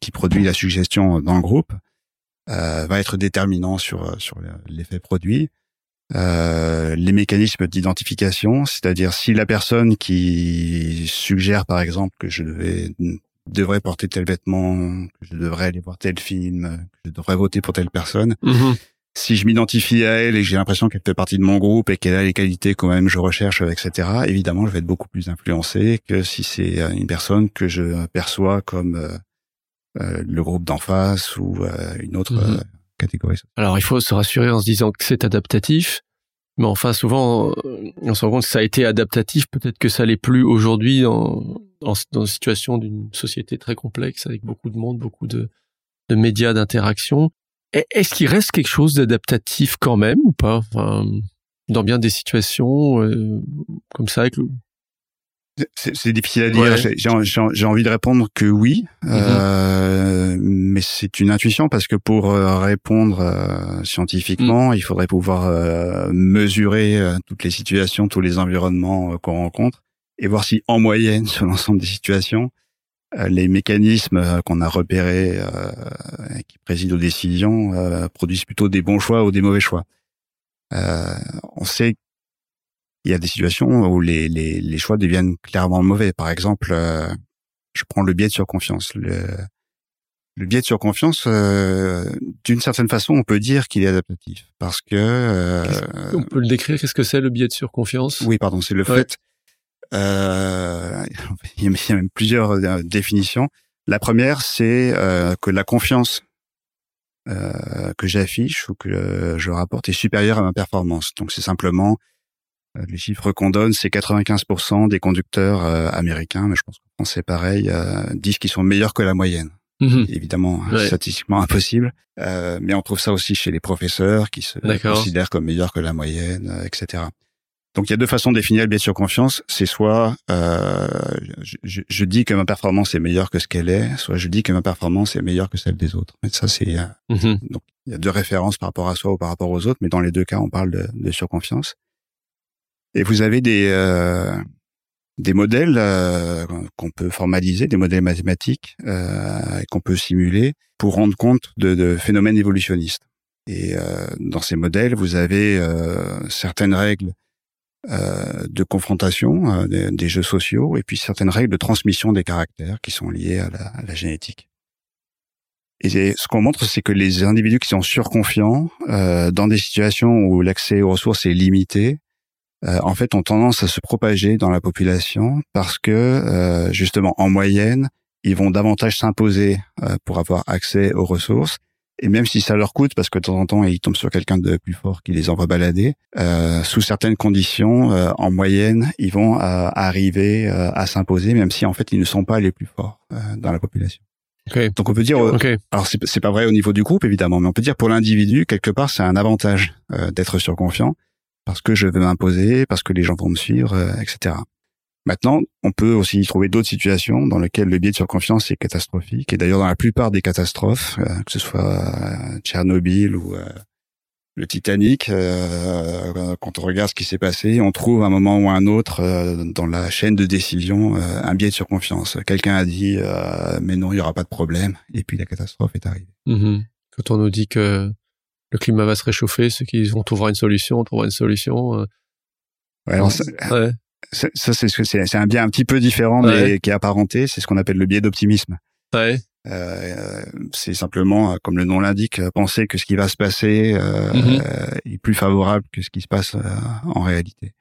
qui produit la suggestion dans le groupe va être déterminant sur sur l'effet produit. Euh, les mécanismes d'identification, c'est-à-dire si la personne qui suggère par exemple que je devais, devrais porter tel vêtement, que je devrais aller voir tel film, que je devrais voter pour telle personne, mhm. si je m'identifie à elle et j'ai l'impression qu'elle fait partie de mon groupe et qu'elle a les qualités quand même je recherche, etc., évidemment je vais être beaucoup plus influencé que si c'est une personne que je perçois comme euh, euh, le groupe d'en face ou une autre... Mhm. Alors il faut se rassurer en se disant que c'est adaptatif, mais enfin souvent on se rend compte que ça a été adaptatif, peut-être que ça l'est plus aujourd'hui dans, une situation d'une société très complexe avec beaucoup de monde, beaucoup de, de médias d'interaction. Est-ce qu'il reste quelque chose d'adaptatif quand même ou pas? Enfin, Dans bien des situations euh, comme ça avec le, c'est difficile à dire. J'ai envie de répondre que oui, mm-hmm. euh, mais c'est une intuition parce que pour euh, répondre euh, scientifiquement, mm. il faudrait pouvoir euh, mesurer toutes les situations, tous les environnements qu'on rencontre et voir si en moyenne sur l'ensemble des situations, les mécanismes qu'on a repérés qui président aux décisions produisent plutôt des bons choix ou des mauvais choix. on sait qu'il y a des situations où les, les, les, choix deviennent clairement mauvais. Par exemple, je prends le biais de surconfiance. Le, le biais de surconfiance, euh, d'une certaine façon, on peut dire qu'il est adaptatif parce que euh, on peut le décrire? Qu'est-ce que c'est le biais de surconfiance? Oui, pardon, c'est le fait. Euh, il y a même plusieurs euh, définitions. La première, c'est euh, que la confiance que j'affiche ou que je rapporte est supérieure à ma performance. Donc, c'est simplement les chiffres qu'on donne, c'est 95% des conducteurs américains, mais je pense qu'en c'est pareil, disent qu'ils sont meilleurs que la moyenne. Mhm. évidemment statistiquement impossible. Euh, mais on trouve ça aussi chez les professeurs qui se considèrent comme meilleurs que la moyenne, euh, etc. Donc il y a deux façons de définir le biais de surconfiance. C'est soit euh, je, je, dis que ma performance est meilleure que ce qu'elle est, soit je dis que ma performance est meilleure que celle des autres. Mais ça c'est euh, mhm. donc il y a deux références par rapport à soi ou par rapport aux autres, mais dans les deux cas on parle de, de surconfiance. Et vous avez des euh, des modèles euh, qu'on peut formaliser, des modèles mathématiques euh, qu'on peut simuler pour rendre compte de, de phénomènes évolutionnistes. Et euh, dans ces modèles, vous avez euh, certaines règles euh, de confrontation des, des, jeux sociaux et puis certaines règles de transmission des caractères qui sont liées à la, à la génétique. Et ce qu'on montre, c'est que les individus qui sont surconfiants dans des situations où l'accès aux ressources est limité, euh, en fait, ont tendance à se propager dans la population parce que, euh, justement, en moyenne, ils vont davantage s'imposer euh, pour avoir accès aux ressources. Et même si ça leur coûte, parce que de temps en temps, ils tombent sur quelqu'un de plus fort qui les envoie balader, sous certaines conditions, en moyenne, ils vont arriver à s'imposer, même si en fait, ils ne sont pas les plus forts dans la population. Donc on peut dire, alors c'est pas vrai au niveau du groupe évidemment, mais on peut dire pour l'individu quelque part c'est un avantage d'être surconfiant parce que je vais m'imposer, parce que les gens vont me suivre, euh, etc. Maintenant, on peut aussi trouver d'autres situations dans lesquelles le biais de surconfiance est catastrophique. Et d'ailleurs, dans la plupart des catastrophes, euh, que ce soit euh, Tchernobyl ou le Titanic, quand on regarde ce qui s'est passé, on trouve un moment ou un autre dans la chaîne de décision un biais de surconfiance. Quelqu'un a dit mais non, il y aura pas de problème, et puis la catastrophe est arrivée. Mm-hmm. Quand on nous dit que le climat va se réchauffer, ceux qui vont trouver une solution, on trouvera une solution. Euh. Ouais, ça, ouais. ça c'est c'est un biais un petit peu différent, mais qui est apparenté. C'est ce qu'on appelle le biais d'optimisme. Ouais. Euh, c'est simplement, euh, comme le nom l'indique, euh, penser que ce qui va se passer euh, mm-hmm. est plus favorable que ce qui se passe en réalité.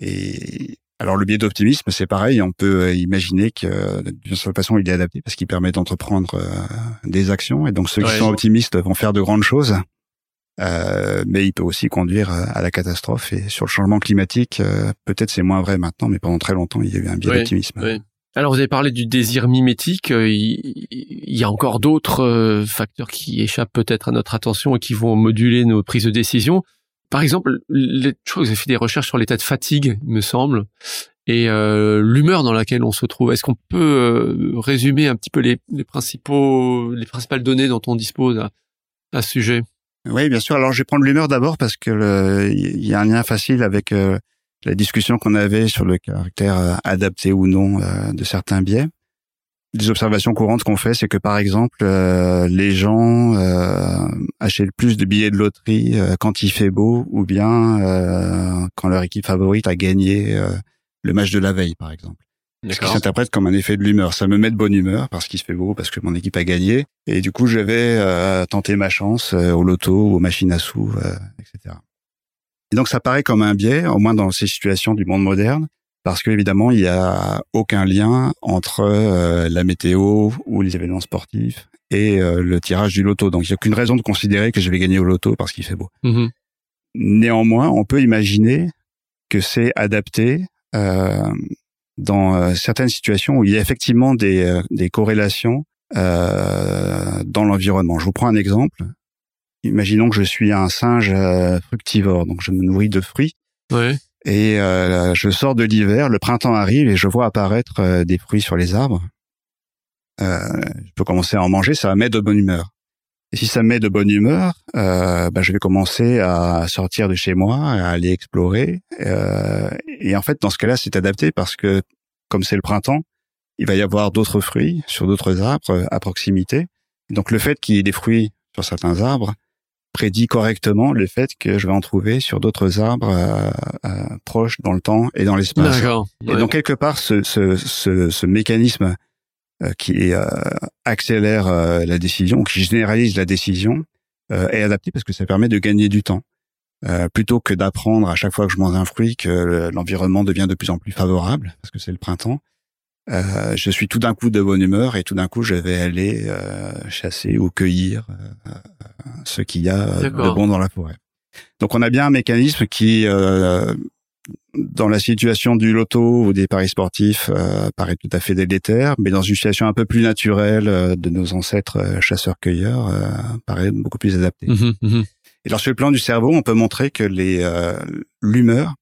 Et alors le biais d'optimisme, c'est pareil. On peut imaginer que d'une certaine façon, il est adapté parce qu'il permet d'entreprendre des actions. Et donc ceux qui sont optimistes vont faire de grandes choses. Euh, mais il peut aussi conduire à la catastrophe. Et sur le changement climatique, euh, peut-être c'est moins vrai maintenant, mais pendant très longtemps, il y a eu un biais d'optimisme. Alors vous avez parlé du désir mimétique. Euh, il, y a encore d'autres facteurs qui échappent peut-être à notre attention et qui vont moduler nos prises de décision. Par exemple, je crois que vous avez fait des recherches sur l'état de fatigue, il me semble, et l'humeur dans laquelle on se trouve. Est-ce qu'on peut résumer un petit peu les, les, principaux, les principales données dont on dispose à, ce sujet? Oui, bien sûr. Alors, je vais prendre l'humeur d'abord parce que il y a un lien facile avec euh, la discussion qu'on avait sur le caractère euh, adapté ou non euh, de certains biais. Des observations courantes qu'on fait, c'est que par exemple, les gens achètent plus de billets de loterie quand il fait beau ou bien quand leur équipe favorite a gagné le match de la veille, par exemple. Ce qui s'interprète comme un effet de l'humeur. Ça me met de bonne humeur parce qu'il se fait beau, parce que mon équipe a gagné. Et du coup, je vais euh, tenter ma chance euh, au loto, aux machines à sous, euh, etc. Et donc, ça paraît comme un biais, au moins dans ces situations du monde moderne, parce qu'évidemment, il n'y a aucun lien entre la météo ou les événements sportifs et le tirage du loto. Donc, il n'y a aucune raison de considérer que je vais gagner au loto parce qu'il fait beau. Mm-hmm. Néanmoins, on peut imaginer que c'est adapté dans euh, certaines situations où il y a effectivement des, euh, des corrélations euh, dans l'environnement. Je vous prends un exemple. Imaginons que je suis un singe fructivore, donc je me nourris de fruits. Ouais. Et je sors de l'hiver, le printemps arrive et je vois apparaître des fruits sur les arbres. je peux commencer à en manger, ça va mettre de bonne humeur. Et si ça me met de bonne humeur, euh, bah, je vais commencer à sortir de chez moi, à aller explorer. Euh, et en fait, dans ce cas-là, c'est adapté parce que comme c'est le printemps, il va y avoir d'autres fruits sur d'autres arbres à proximité. Donc le fait qu'il y ait des fruits sur certains arbres prédit correctement le fait que je vais en trouver sur d'autres arbres euh, euh, proches dans le temps et dans l'espace. Et donc quelque part, ce, ce, ce, ce mécanisme euh, qui euh, accélère la décision, qui généralise la décision, est adapté parce que ça permet de gagner du temps. plutôt que d'apprendre à chaque fois que je mange un fruit que l'environnement devient de plus en plus favorable parce que c'est le printemps, euh, je suis tout d'un coup de bonne humeur et tout d'un coup je vais aller euh, chasser ou cueillir euh, ce qu'il y a de bon dans la forêt. Donc on a bien un mécanisme qui, dans la situation du loto ou des paris sportifs, paraît tout à fait délétère, mais dans une situation un peu plus naturelle de nos ancêtres chasseurs-cueilleurs, paraît beaucoup plus adapté. Mmh mmh et alors sur le plan du cerveau, on peut montrer que les l'humeur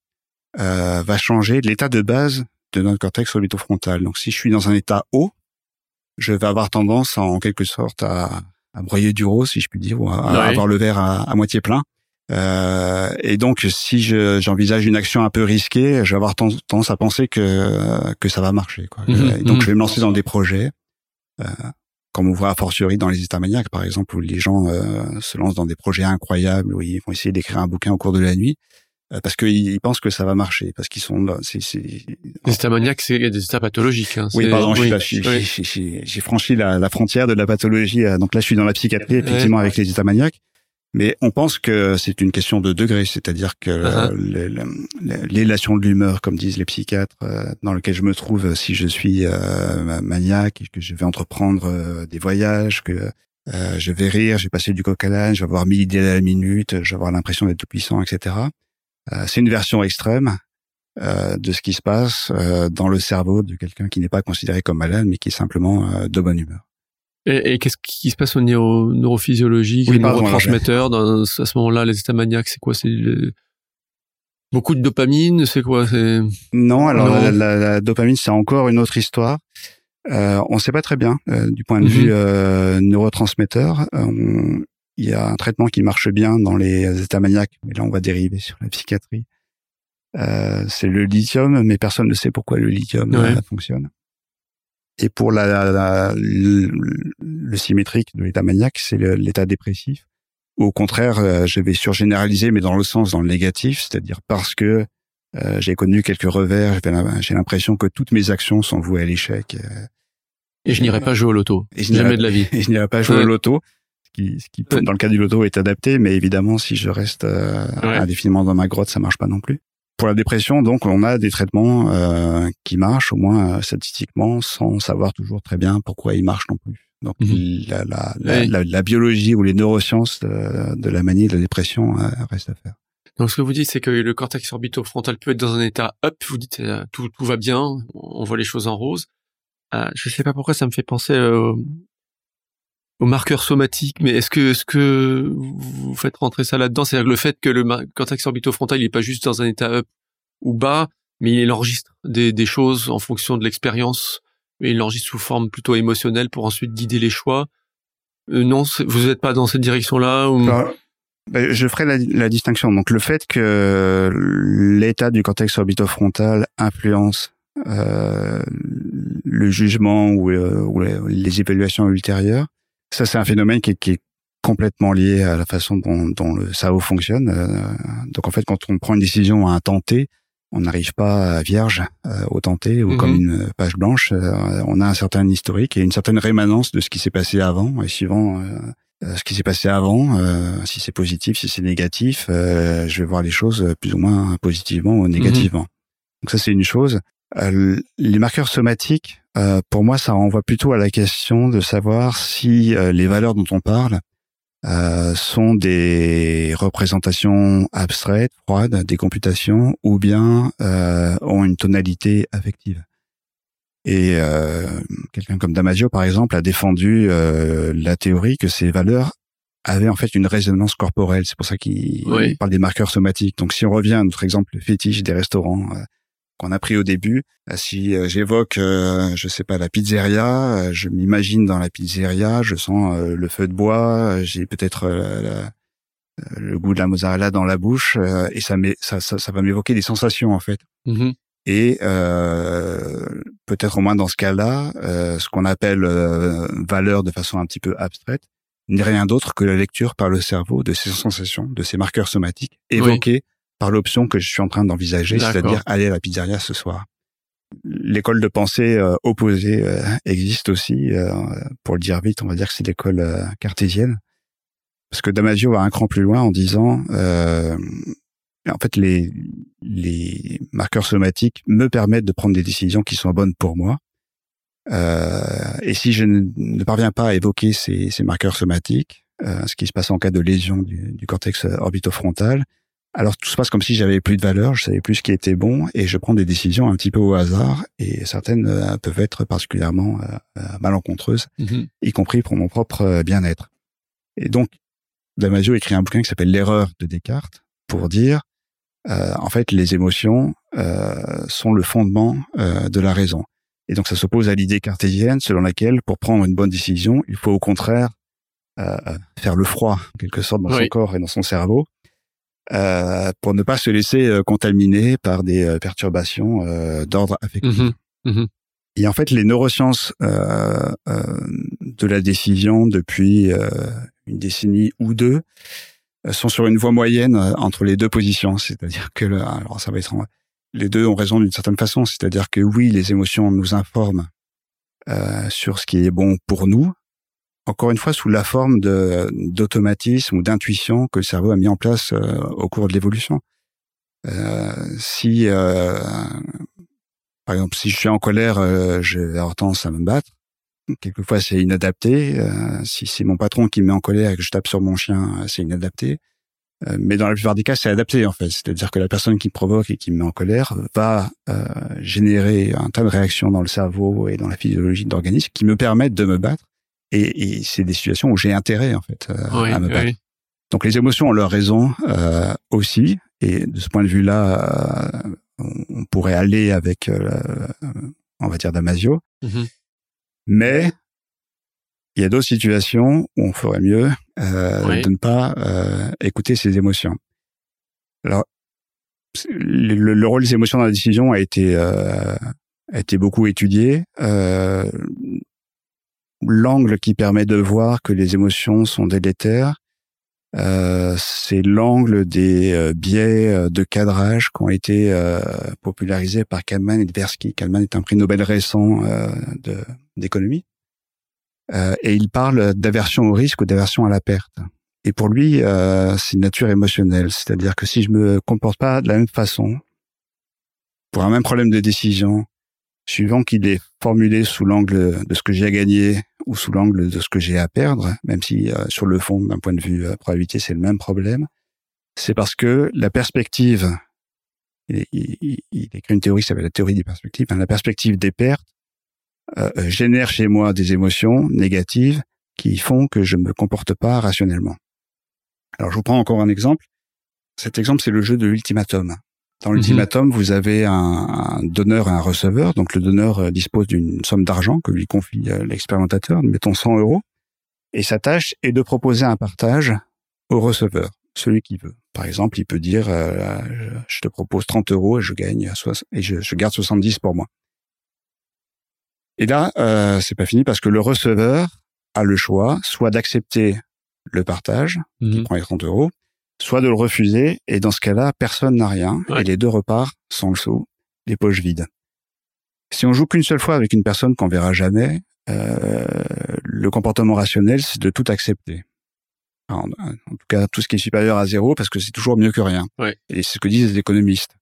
va changer, l'état de base de notre cortex orbitofrontal. Donc si je suis dans un état haut, je vais avoir tendance en quelque sorte à, à broyer du rose, si je puis dire, ou à, avoir le verre à, moitié plein. Euh, et donc, si j'envisage une action un peu risquée, je vais avoir tendance à penser que que ça va marcher. Quoi. Mhm. donc, je vais me lancer dans des projets, euh, comme on voit a fortiori dans les états maniaques, par exemple, où les gens euh, se lancent dans des projets incroyables, où ils vont essayer d'écrire un bouquin au cours de la nuit. Euh, parce qu'ils pensent que ça va marcher, parce qu'ils sont c'est c'est les états maniaques, c'est des états pathologiques. Hein, oui, pardon, j'ai franchi la, la, frontière de la pathologie. Euh, donc là, je suis dans la psychiatrie, effectivement, avec les états maniaques. Mais on pense que c'est une question de degré, c'est-à-dire que uh-huh. l'élation de l'humeur, comme disent les psychiatres, euh, dans lequel je me trouve si je suis euh, maniaque, que je vais entreprendre des voyages, que je vais rire, j'ai passé du coq à l'âne, je vais avoir mille idées à la minute, je vais avoir l'impression d'être tout puissant, etc. Euh, c'est une version extrême euh, de ce qui se passe euh, dans le cerveau de quelqu'un qui n'est pas considéré comme malade, mais qui est simplement de bonne humeur. Et, qu'est-ce qui se passe au niveau neurophysiologique, oui, neurotransmetteurs dans, à ce moment-là, les états maniaques, c'est quoi? C'est beaucoup de dopamine, c'est quoi? C'est non. Alors La, dopamine, c'est encore une autre histoire. Euh, on ne sait pas très bien du point de mm-hmm. vue euh, neurotransmetteur. On, il y a un traitement qui marche bien dans les états maniaques, mais là on va dériver sur la psychiatrie. Euh, c'est le lithium, mais personne ne sait pourquoi le lithium euh, fonctionne. Et pour la, le, symétrique de l'état maniaque, c'est l'état dépressif. Au contraire, euh, je vais surgénéraliser, mais dans le sens dans le négatif, c'est-à-dire parce que euh, j'ai connu quelques revers, j'ai l'impression que toutes mes actions sont vouées à l'échec. Et je n'irai pas jouer au loto. Et jamais de la vie. Et je n'irai pas jouer au loto qui, ce qui dans le cas du loto est adapté, mais évidemment si je reste euh, indéfiniment dans ma grotte, ça marche pas non plus. Pour la dépression, donc, on a des traitements euh, qui marchent, au moins euh, statistiquement, sans savoir toujours très bien pourquoi ils marchent non plus. Donc, mhm. la, la, la, la, biologie ou les neurosciences de, de la manie de la dépression euh, restent à faire. Donc, ce que vous dites, c'est que le cortex orbitofrontal peut être dans un état up. Vous dites tout, tout va bien, on voit les choses en rose. Euh, je sais pas pourquoi ça me fait penser aux marqueurs somatiques, mais est-ce que est-ce que vous faites rentrer ça là-dedans? C'est-à-dire le fait que le cortex orbitofrontal il est pas juste dans un état up ou bas, mais il enregistre des, choses en fonction de l'expérience, et il enregistre sous forme plutôt émotionnelle pour ensuite guider les choix. Euh, non, vous n'êtes pas dans cette direction-là ou... Ben, je ferai la, distinction. Donc le fait que l'état du cortex orbitofrontal influence euh, le jugement ou, euh, ou les évaluations ultérieures, ça, c'est un phénomène qui, qui, est complètement lié à la façon dont, dont le cerveau fonctionne. Euh, donc, en fait, quand on prend une décision à un temps T, on n'arrive pas à vierge euh, au temps T ou comme mhm. une page blanche. Euh, on a un certain historique et une certaine rémanence de ce qui s'est passé avant. Et suivant ce qui s'est passé avant, si c'est positif, si c'est négatif, je vais voir les choses plus ou moins positivement ou négativement. Mhm. Donc ça, c'est une chose. Les marqueurs somatiques, euh, pour moi, ça renvoie plutôt à la question de savoir si euh, les valeurs dont on parle euh, sont des représentations abstraites, froides, des computations, ou bien ont une tonalité affective. Et quelqu'un comme Damasio, par exemple, a défendu la théorie que ces valeurs avaient en fait une résonance corporelle. C'est pour ça qu'il parle des marqueurs somatiques. Donc, si on revient à notre exemple fétiche des restaurants qu'on a pris au début. Euh, si euh, j'évoque, euh, je sais pas, la pizzeria, je m'imagine dans la pizzeria, je sens le feu de bois, j'ai peut-être le goût de la mozzarella dans la bouche, et ça, ça, ça, va m'évoquer des sensations en fait. Mm-hmm. et euh, peut-être au moins dans ce cas-là, euh, ce qu'on appelle euh, valeur de façon un petit peu abstraite n'est rien d'autre que la lecture par le cerveau de ces sensations, de ces marqueurs somatiques évoqués par l'option que je suis en train d'envisager, c'est-à-dire aller à la pizzeria ce soir. L'école de pensée euh, opposée euh, existe aussi. Euh, pour le dire vite, on va dire que c'est l'école cartésienne. Parce que Damasio va un cran plus loin en disant, en fait, les, les marqueurs somatiques me permettent de prendre des décisions qui sont bonnes pour moi. et si je ne, parviens pas à évoquer ces, ces marqueurs somatiques, ce qui se passe en cas de lésion du, du cortex orbitofrontal, alors tout se passe comme si j'avais plus de valeur, je savais plus ce qui était bon et je prends des décisions un petit peu au hasard et certaines euh, peuvent être particulièrement euh, euh, malencontreuses, mhm. y compris pour mon propre bien-être. Et donc Damasio écrit un bouquin qui s'appelle L'erreur de Descartes pour dire en fait les émotions sont le fondement de la raison. Et donc ça s'oppose à l'idée cartésienne selon laquelle pour prendre une bonne décision, il faut au contraire faire le froid en quelque sorte dans son corps et dans son cerveau pour ne pas se laisser euh, contaminer par des euh, perturbations d'ordre affectif. Mhm. Mhm. Et en fait, les neurosciences de la décision depuis une décennie ou deux sont sur une voie moyenne entre les deux positions. C'est-à-dire que, alors ça va être, les deux ont raison d'une certaine façon. C'est-à-dire que oui, les émotions nous informent sur ce qui est bon pour nous, encore une fois sous la forme de d'automatisme ou d'intuition que le cerveau a mis en place euh, au cours de l'évolution. Euh, si, euh, par exemple, si je suis en colère, euh, avoir tendance à me battre. Quelquefois, c'est inadapté. Euh, si c'est mon patron qui me met en colère et que je tape sur mon chien, c'est inadapté. mais dans la plupart des cas, c'est adapté en fait. C'est-à-dire que la personne qui me provoque et qui me met en colère va générer un tas de réactions dans le cerveau et dans la physiologie de l'organisme qui me permettent de me battre et, et c'est des situations où j'ai intérêt en fait euh, à me battre. Donc les émotions ont leur raison euh, aussi, et de ce point de vue-là, euh, on pourrait aller avec, euh, on va dire, Damasio. Mm-hmm. Mais il y a d'autres situations où on ferait mieux de ne pas écouter ses émotions. Alors, le, le, rôle des émotions dans la décision a été a été beaucoup étudié. Euh, l'angle qui permet de voir que les émotions sont délétères, euh, c'est l'angle des euh, biais euh, de cadrage qui ont été popularisés par Kahneman et Tversky. Kahneman est un prix Nobel récent d'économie. et il parle d'aversion au risque ou d'aversion à la perte. Et pour lui, c'est une nature émotionnelle. C'est-à-dire que si je me comporte pas de la même façon, pour un même problème de décision, suivant qu'il est formulé sous l'angle de ce que j'ai à gagner ou sous l'angle de ce que j'ai à perdre, même si euh, sur le fond, d'un point de vue euh, probabilité, c'est le même problème, c'est parce que la perspective, il, il, écrit une théorie qui s'appelle la théorie des perspectives, hein, la perspective des pertes euh, euh, génère chez moi des émotions négatives qui font que je ne me comporte pas rationnellement. Alors je vous prends encore un exemple. Cet exemple, c'est le jeu de l'ultimatum. Dans l'ultimatum, mhm. vous avez un, un, donneur et un receveur. Donc le donneur euh, dispose d'une somme d'argent que lui confie euh, l'expérimentateur, mettons 100 euros. Et sa tâche est de proposer un partage au receveur, celui qui veut. Par exemple, il peut dire euh, je te propose 30 euros et je gagne et je, je, garde 70 pour moi. Et là, euh, c'est pas fini parce que le receveur a le choix soit d'accepter le partage, qui mhm. prend les 30 euros, soit de le refuser, et dans ce cas-là, personne n'a rien, et les deux repartent sans le sou, les poches vides. Si on joue qu'une seule fois avec une personne qu'on verra jamais, euh, le comportement rationnel, c'est de tout accepter. En, en, tout cas, tout ce qui est supérieur à zéro, parce que c'est toujours mieux que rien. Et c'est ce que disent les économistes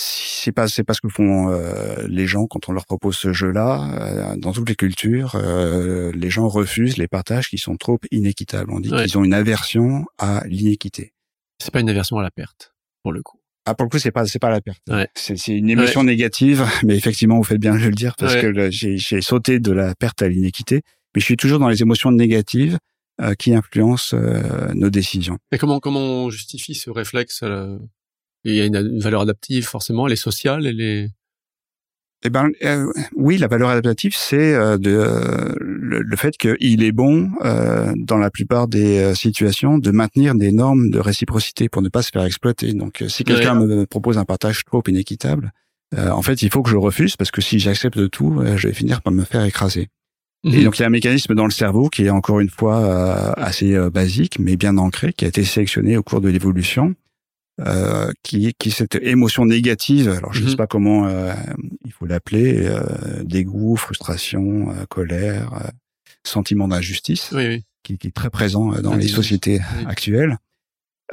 c'est pas c'est pas ce que font euh, les gens quand on leur propose ce jeu-là. Euh, dans toutes les cultures, euh, les gens refusent les partages qui sont trop inéquitables. On dit qu'ils ont une aversion à l'inéquité. C'est pas une aversion à la perte, pour le coup. Ah, pour le coup, c'est pas c'est pas la perte. C'est une émotion négative, mais effectivement, vous faites bien de le dire parce que j'ai sauté de la perte à l'inéquité, mais je suis toujours dans les émotions négatives qui influencent nos décisions. Et comment comment on justifie ce réflexe il y a une, valeur adaptive, forcément, elle est sociale, elle est... Eh ben, euh, oui, la valeur adaptative, c'est euh, de euh, le, fait qu'il est bon, dans la plupart des situations, de maintenir des normes de réciprocité pour ne pas se faire exploiter. Donc, si quelqu'un me propose un partage trop inéquitable, euh, en fait, il faut que je refuse parce que si j'accepte tout, euh, je vais finir par me faire écraser. Et Mhm. donc il y a un mécanisme dans le cerveau qui est encore une fois euh, assez euh, basique, mais bien ancré, qui a été sélectionné au cours de l'évolution, euh, qui, qui cette émotion négative. Alors je ne Mhm. sais pas comment euh, il faut l'appeler, euh, dégoût, frustration, euh, colère, euh, sentiment d'injustice, Oui, oui. qui, qui est très présent dans les sociétés actuelles.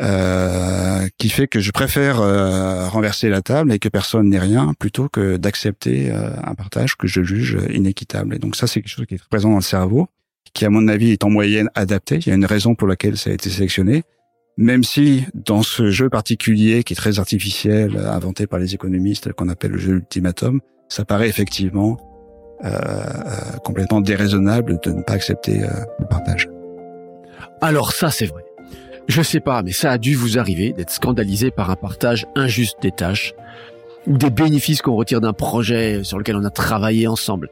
Euh, qui fait que je préfère euh, renverser la table et que personne n'ait rien plutôt que d'accepter euh, un partage que je juge inéquitable. Et donc ça, c'est quelque chose qui est très présent dans le cerveau, qui à mon avis est en moyenne adapté. Il y a une raison pour laquelle ça a été sélectionné. Même si dans ce jeu particulier qui est très artificiel, inventé par les économistes, qu'on appelle le jeu ultimatum, ça paraît effectivement euh, euh, complètement déraisonnable de ne pas accepter euh, le partage. Alors ça, c'est vrai. Je sais pas, mais ça a dû vous arriver d'être scandalisé par un partage injuste des tâches ou des bénéfices qu'on retire d'un projet sur lequel on a travaillé ensemble.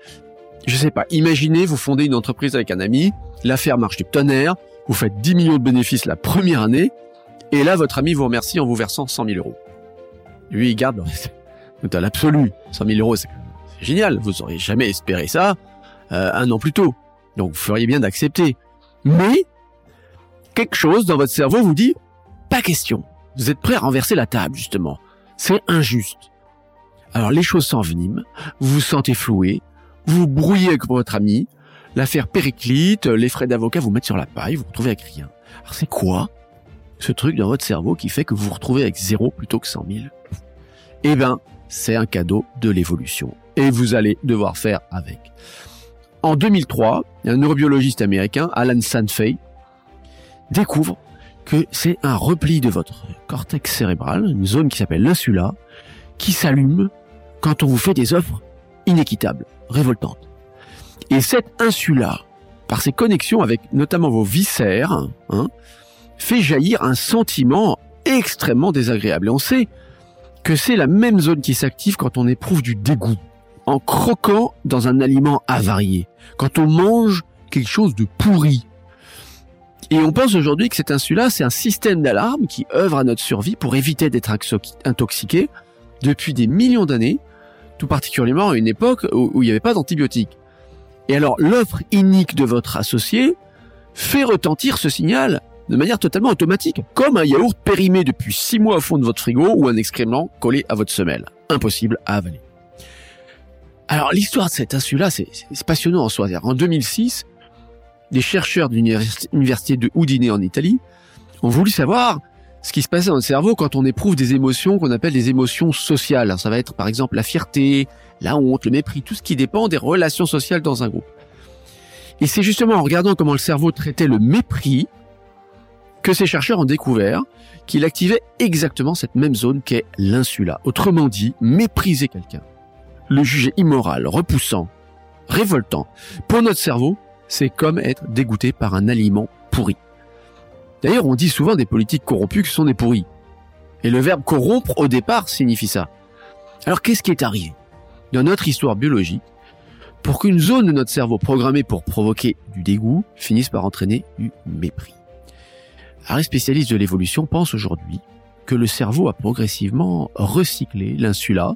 Je sais pas, imaginez, vous fondez une entreprise avec un ami, l'affaire marche du tonnerre, vous faites 10 millions de bénéfices la première année, et là, votre ami vous remercie en vous versant 100 000 euros. Lui, il garde à l'absolu. 100 000 euros, c'est génial. Vous auriez jamais espéré ça euh, un an plus tôt. Donc, vous feriez bien d'accepter. Mais, quelque chose dans votre cerveau vous dit, pas question. Vous êtes prêt à renverser la table, justement. C'est injuste. Alors, les choses s'enveniment, vous vous sentez floué, vous vous brouillez avec votre ami, l'affaire périclite, les frais d'avocat vous mettent sur la paille, vous vous retrouvez avec rien. Alors, c'est quoi ce truc dans votre cerveau qui fait que vous vous retrouvez avec zéro plutôt que 100 000 Eh ben, c'est un cadeau de l'évolution. Et vous allez devoir faire avec. En 2003, un neurobiologiste américain, Alan Sanfei, découvre que c'est un repli de votre cortex cérébral, une zone qui s'appelle l'insula, qui s'allume quand on vous fait des offres inéquitables, révoltantes. Et cette insula, par ses connexions avec notamment vos viscères, hein, fait jaillir un sentiment extrêmement désagréable. Et on sait que c'est la même zone qui s'active quand on éprouve du dégoût, en croquant dans un aliment avarié, quand on mange quelque chose de pourri. Et on pense aujourd'hui que cette insula, c'est un système d'alarme qui œuvre à notre survie pour éviter d'être intoxiqué depuis des millions d'années, tout particulièrement à une époque où il n'y avait pas d'antibiotiques. Et alors, l'offre inique de votre associé fait retentir ce signal de manière totalement automatique, comme un yaourt périmé depuis six mois au fond de votre frigo ou un excrément collé à votre semelle. Impossible à avaler. Alors l'histoire de cette insula, c'est passionnant en soi. En 2006, des chercheurs de l'université de Udine en Italie ont voulu savoir ce qui se passait dans le cerveau quand on éprouve des émotions qu'on appelle des émotions sociales. Ça va être par exemple la fierté, la honte, le mépris, tout ce qui dépend des relations sociales dans un groupe. Et c'est justement en regardant comment le cerveau traitait le mépris que ces chercheurs ont découvert qu'il activait exactement cette même zone qu'est l'insula. Autrement dit, mépriser quelqu'un, le juger immoral, repoussant, révoltant. Pour notre cerveau, c'est comme être dégoûté par un aliment pourri. D'ailleurs, on dit souvent des politiques corrompus qui sont des pourris. Et le verbe corrompre, au départ, signifie ça. Alors, qu'est-ce qui est arrivé dans notre histoire biologique pour qu'une zone de notre cerveau programmée pour provoquer du dégoût finisse par entraîner du mépris? Alors les spécialistes de l'évolution pensent aujourd'hui que le cerveau a progressivement recyclé l'insula,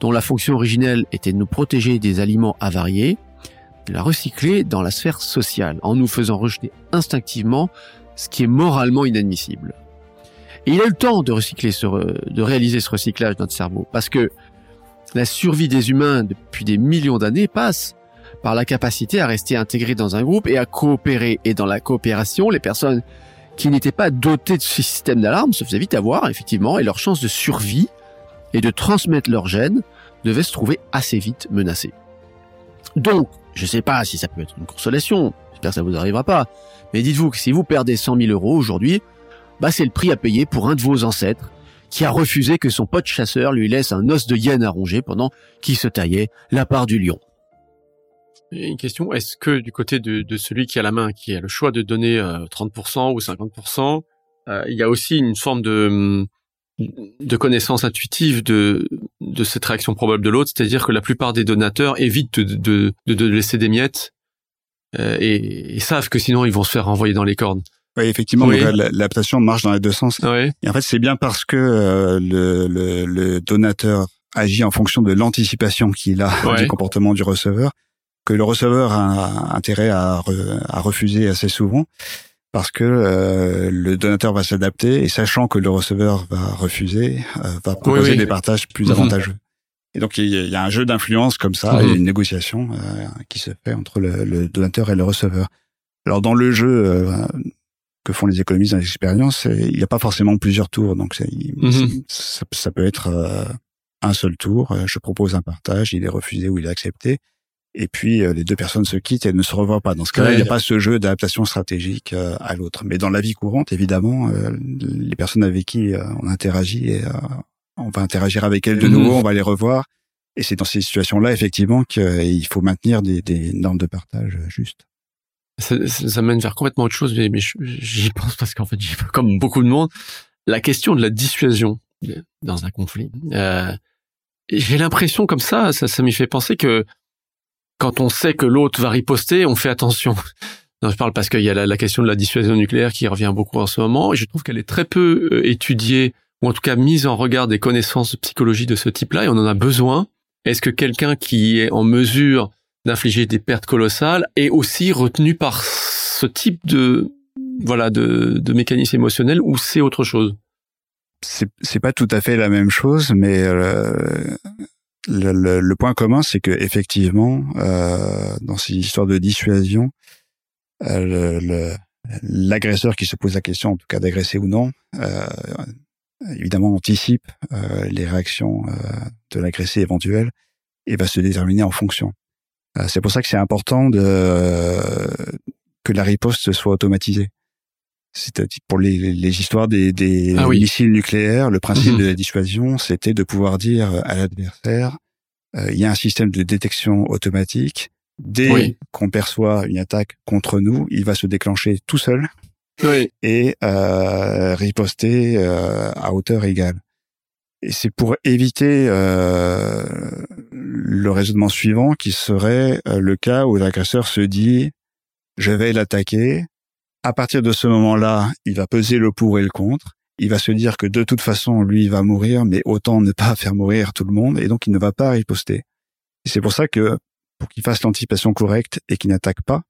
dont la fonction originelle était de nous protéger des aliments avariés, l'a recyclé dans la sphère sociale, en nous faisant rejeter instinctivement ce qui est moralement inadmissible. Et il a eu le temps de recycler ce, de réaliser ce recyclage de notre cerveau, parce que la survie des humains depuis des millions d'années passe par la capacité à rester intégrés dans un groupe et à coopérer. Et dans la coopération, les personnes qui n'étaient pas dotés de ce système d'alarme se faisaient vite avoir, effectivement, et leur chance de survie et de transmettre leurs gènes devait se trouver assez vite menacée. Donc, je sais pas si ça peut être une consolation, j'espère que ça vous arrivera pas, mais dites-vous que si vous perdez 100 000 euros aujourd'hui, bah c'est le prix à payer pour un de vos ancêtres qui a refusé que son pote chasseur lui laisse un os de hyène à ronger pendant qu'il se taillait la part du lion. Une question, est-ce que du côté de, celui qui a la main, qui a le choix de donner euh, 30% ou 50%, euh, il y a aussi une forme de, de connaissance intuitive de, de cette réaction probable de l'autre, c'est-à-dire que la plupart des donateurs évitent de, de, de, de laisser des miettes euh, et, et, savent que sinon ils vont se faire renvoyer dans les cornes. Oui, effectivement, oui. l'adaptation marche dans les deux sens. Oui. Et en fait, c'est bien parce que euh, le, le, le, donateur agit en fonction de l'anticipation qu'il a du comportement du receveur, que le receveur a intérêt à, à refuser assez souvent parce que euh, le donateur va s'adapter et sachant que le receveur va refuser, euh, va proposer des partages plus mhm. avantageux. Et donc il y, a un jeu d'influence comme ça, et mhm. une négociation euh, qui se fait entre le, le, donateur et le receveur. Alors dans le jeu que font les économistes dans l'expérience, il n'y a pas forcément plusieurs tours, donc mhm. ça, ça, peut être un seul tour. Je propose un partage, il est refusé ou il est accepté et puis euh, les deux personnes se quittent et ne se revoient pas. Dans ce cas-là, il n'y a pas ce jeu d'adaptation stratégique euh, à l'autre. Mais dans la vie courante, évidemment, euh, les personnes avec qui on interagit, et, on va interagir avec elles de nouveau, on va les revoir. Et c'est dans ces situations-là, effectivement, qu'il faut maintenir des, des, normes de partage justes. Ça, ça, mène vers complètement autre chose, mais, mais j'y pense parce qu'en fait, comme beaucoup de monde, la question de la dissuasion dans un conflit. Euh, J'ai l'impression comme ça, ça, ça m'y fait penser que quand on sait que l'autre va riposter, on fait attention. Non, je parle parce qu'il y a la, question de la dissuasion nucléaire qui revient beaucoup en ce moment, et je trouve qu'elle est très peu euh, étudiée, ou en tout cas mise en regard des connaissances de psychologie de ce type-là, et on en a besoin. Est-ce que quelqu'un qui est en mesure d'infliger des pertes colossales est aussi retenu par ce type de voilà de, de mécanisme émotionnel ou c'est autre chose? C'est pas tout à fait la même chose, mais euh, le, le, point commun, c'est que effectivement, euh, dans ces histoires de dissuasion, euh, l'agresseur qui se pose la question, en tout cas d'agresser ou non, euh, évidemment anticipe euh, les réactions euh, de l'agressé éventuel et va se déterminer en fonction. Euh, c'est pour ça que c'est important de que la riposte soit automatisée. C'est-à-dire pour les, les, histoires des, des ah missiles nucléaires, le principe mhm. de la dissuasion, c'était de pouvoir dire à l'adversaire, euh, il y a un système de détection automatique. Dès qu'on perçoit une attaque contre nous, il va se déclencher tout seul oui. et euh, riposter euh, à hauteur égale. Et c'est pour éviter euh, le raisonnement suivant qui serait euh, le cas où l'agresseur se dit je vais l'attaquer, à partir de ce moment-là, il va peser le pour et le contre. Il va se dire que de toute façon, lui, il va mourir, mais autant ne pas faire mourir tout le monde, et donc il ne va pas riposter. c'est pour ça que, pour qu'il fasse l'anticipation correcte et qu'il n'attaque pas,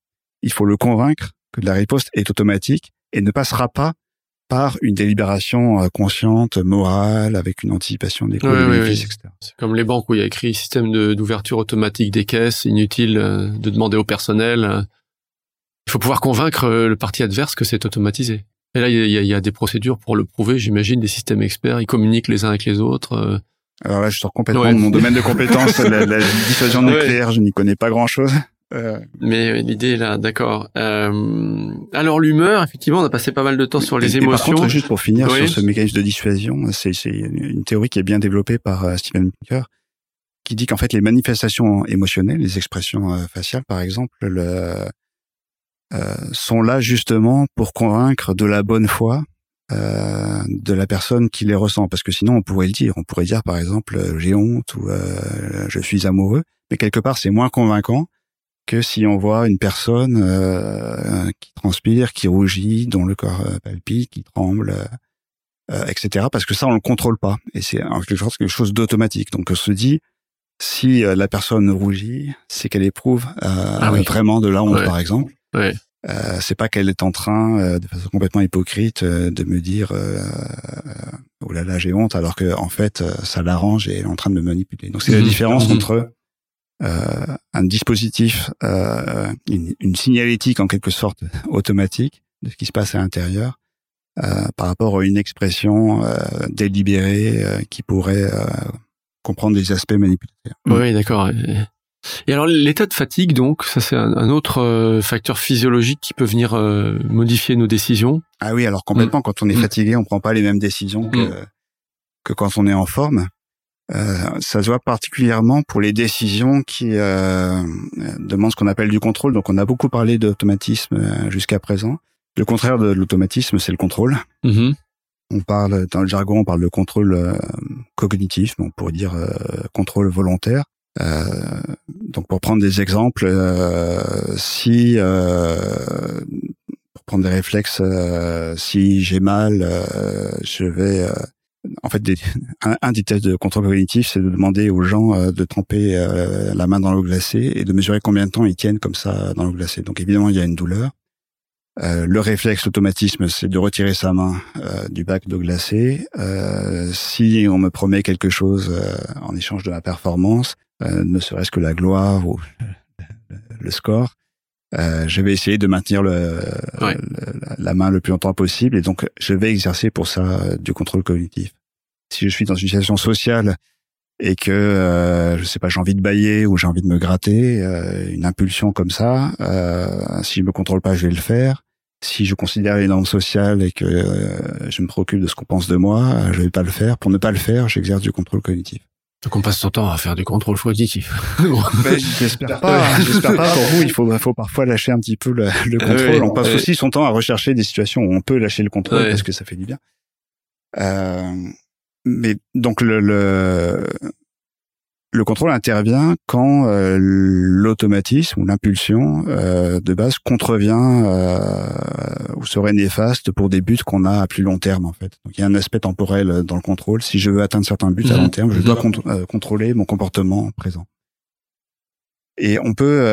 il faut le convaincre que la riposte est automatique et ne passera pas par une délibération euh, consciente, morale, avec une anticipation des coûts, etc. C'est comme les banques où il y a écrit système d'ouverture automatique des caisses, inutile euh, de demander au personnel euh, il faut pouvoir convaincre euh, le parti adverse que c'est automatisé. Et là, il y, a, des procédures pour le prouver, j'imagine, des systèmes experts, ils communiquent les uns avec les autres. Euh. Alors là, je sors complètement de mon domaine de compétences, la, la, dissuasion nucléaire, je n'y connais pas grand-chose. Euh... Mais l'idée là, d'accord. Euh... Alors l'humeur, effectivement, on a passé pas mal de temps sur les émotions. par contre, juste pour finir sur ce mécanisme de dissuasion, c'est une théorie qui est bien développée par Stephen Pinker, qui dit qu'en fait les manifestations émotionnelles, les expressions faciales, par exemple, le, sont là justement pour convaincre de la bonne foi euh, de la personne qui les ressent. Parce que sinon, on pourrait le dire. On pourrait dire, par exemple, euh, j'ai honte ou je suis amoureux. Mais quelque part, c'est moins convaincant que si on voit une personne qui transpire, qui rougit, dont le corps palpite, qui tremble, etc. Parce que ça, on le contrôle pas. Et c'est quelque chose d'automatique. Donc, on se dit, si la personne rougit, c'est qu'elle éprouve ah vraiment de la honte, par exemple. Ouais. Euh, c'est pas qu'elle est en train, euh, de façon complètement hypocrite, euh, de me dire euh, oh là là j'ai honte, alors que en fait ça l'arrange et elle est en train de me manipuler. Donc c'est la mhm. différence mhm. entre un dispositif, une, une, signalétique en quelque sorte automatique de ce qui se passe à l'intérieur, par rapport à une expression délibérée qui pourrait comprendre des aspects manipulatifs. Oui, d'accord. Et alors l'état de fatigue, donc, ça c'est un, autre euh, facteur physiologique qui peut venir euh, modifier nos décisions. Ah oui, alors complètement. Mm. Quand on est mm. fatigué, on prend pas les mêmes décisions que, mm. que quand on est en forme. Euh, ça se voit particulièrement pour les décisions qui euh, demandent ce qu'on appelle du contrôle. Donc on a beaucoup parlé d'automatisme jusqu'à présent. Le contraire de l'automatisme, c'est le contrôle. Mm-hmm. On parle dans le jargon, on parle de contrôle cognitif, on pourrait dire contrôle volontaire. Euh, donc pour prendre des exemples, euh, si euh, pour prendre des réflexes, si j'ai mal, je vais en fait, un, des tests de contrôle cognitif, c'est de demander aux gens euh, de tremper euh, la main dans l'eau glacée et de mesurer combien de temps ils tiennent comme ça dans l'eau glacée. Donc évidemment, il y a une douleur. Euh, le réflexe, l'automatisme, c'est de retirer sa main du bac d'eau glacée. si on me promet quelque chose en échange de ma performance, ne serait-ce que la gloire ou le score, euh, je vais essayer de maintenir le, la, main le plus longtemps possible et donc je vais exercer pour ça euh, du contrôle cognitif. Si je suis dans une situation sociale et que euh, je sais pas j'ai envie de bailler ou j'ai envie de me gratter, euh, une impulsion comme ça, euh, si je me contrôle pas, je vais le faire. Si je considère les normes sociales et que je me préoccupe de ce qu'on pense de moi, je vais pas le faire. Pour ne pas le faire, j'exerce du contrôle cognitif. Donc on passe son temps à faire du contrôle cognitif. ben, j'espère pas. J'espère pas pour vous. Il faut, faut parfois lâcher un petit peu le, le contrôle. on passe aussi son temps à rechercher des situations où on peut lâcher le contrôle parce que ça fait du bien. Euh, mais donc le, le, le contrôle intervient quand euh, l'automatisme ou l'impulsion euh, de base contrevient euh, ou serait néfaste pour des buts qu'on a à plus long terme en fait. Donc il y a un aspect temporel dans le contrôle. Si je veux atteindre certains buts à mhm. long terme, je dois contrôler mon comportement présent. Et on peut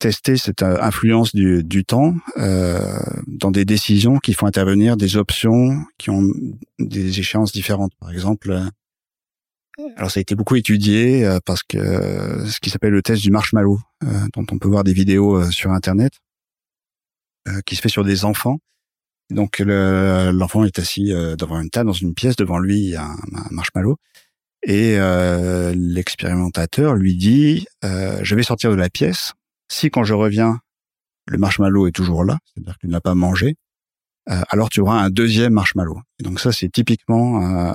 tester cette influence du, du temps euh, dans des décisions qui font intervenir des options qui ont des échéances différentes. Par exemple, alors ça a été beaucoup étudié euh, parce que ce qui s'appelle le test du marshmallow, dont on peut voir des vidéos sur Internet, qui se fait sur des enfants. Donc l'enfant est assis devant une table dans une pièce, devant lui il y a un, un marshmallow. Et l'expérimentateur lui dit, je vais sortir de la pièce, si quand je reviens, le marshmallow est toujours là, c'est-à-dire qu'il n'a pas mangé, euh, alors tu auras un deuxième marshmallow. Et donc ça, c'est typiquement euh,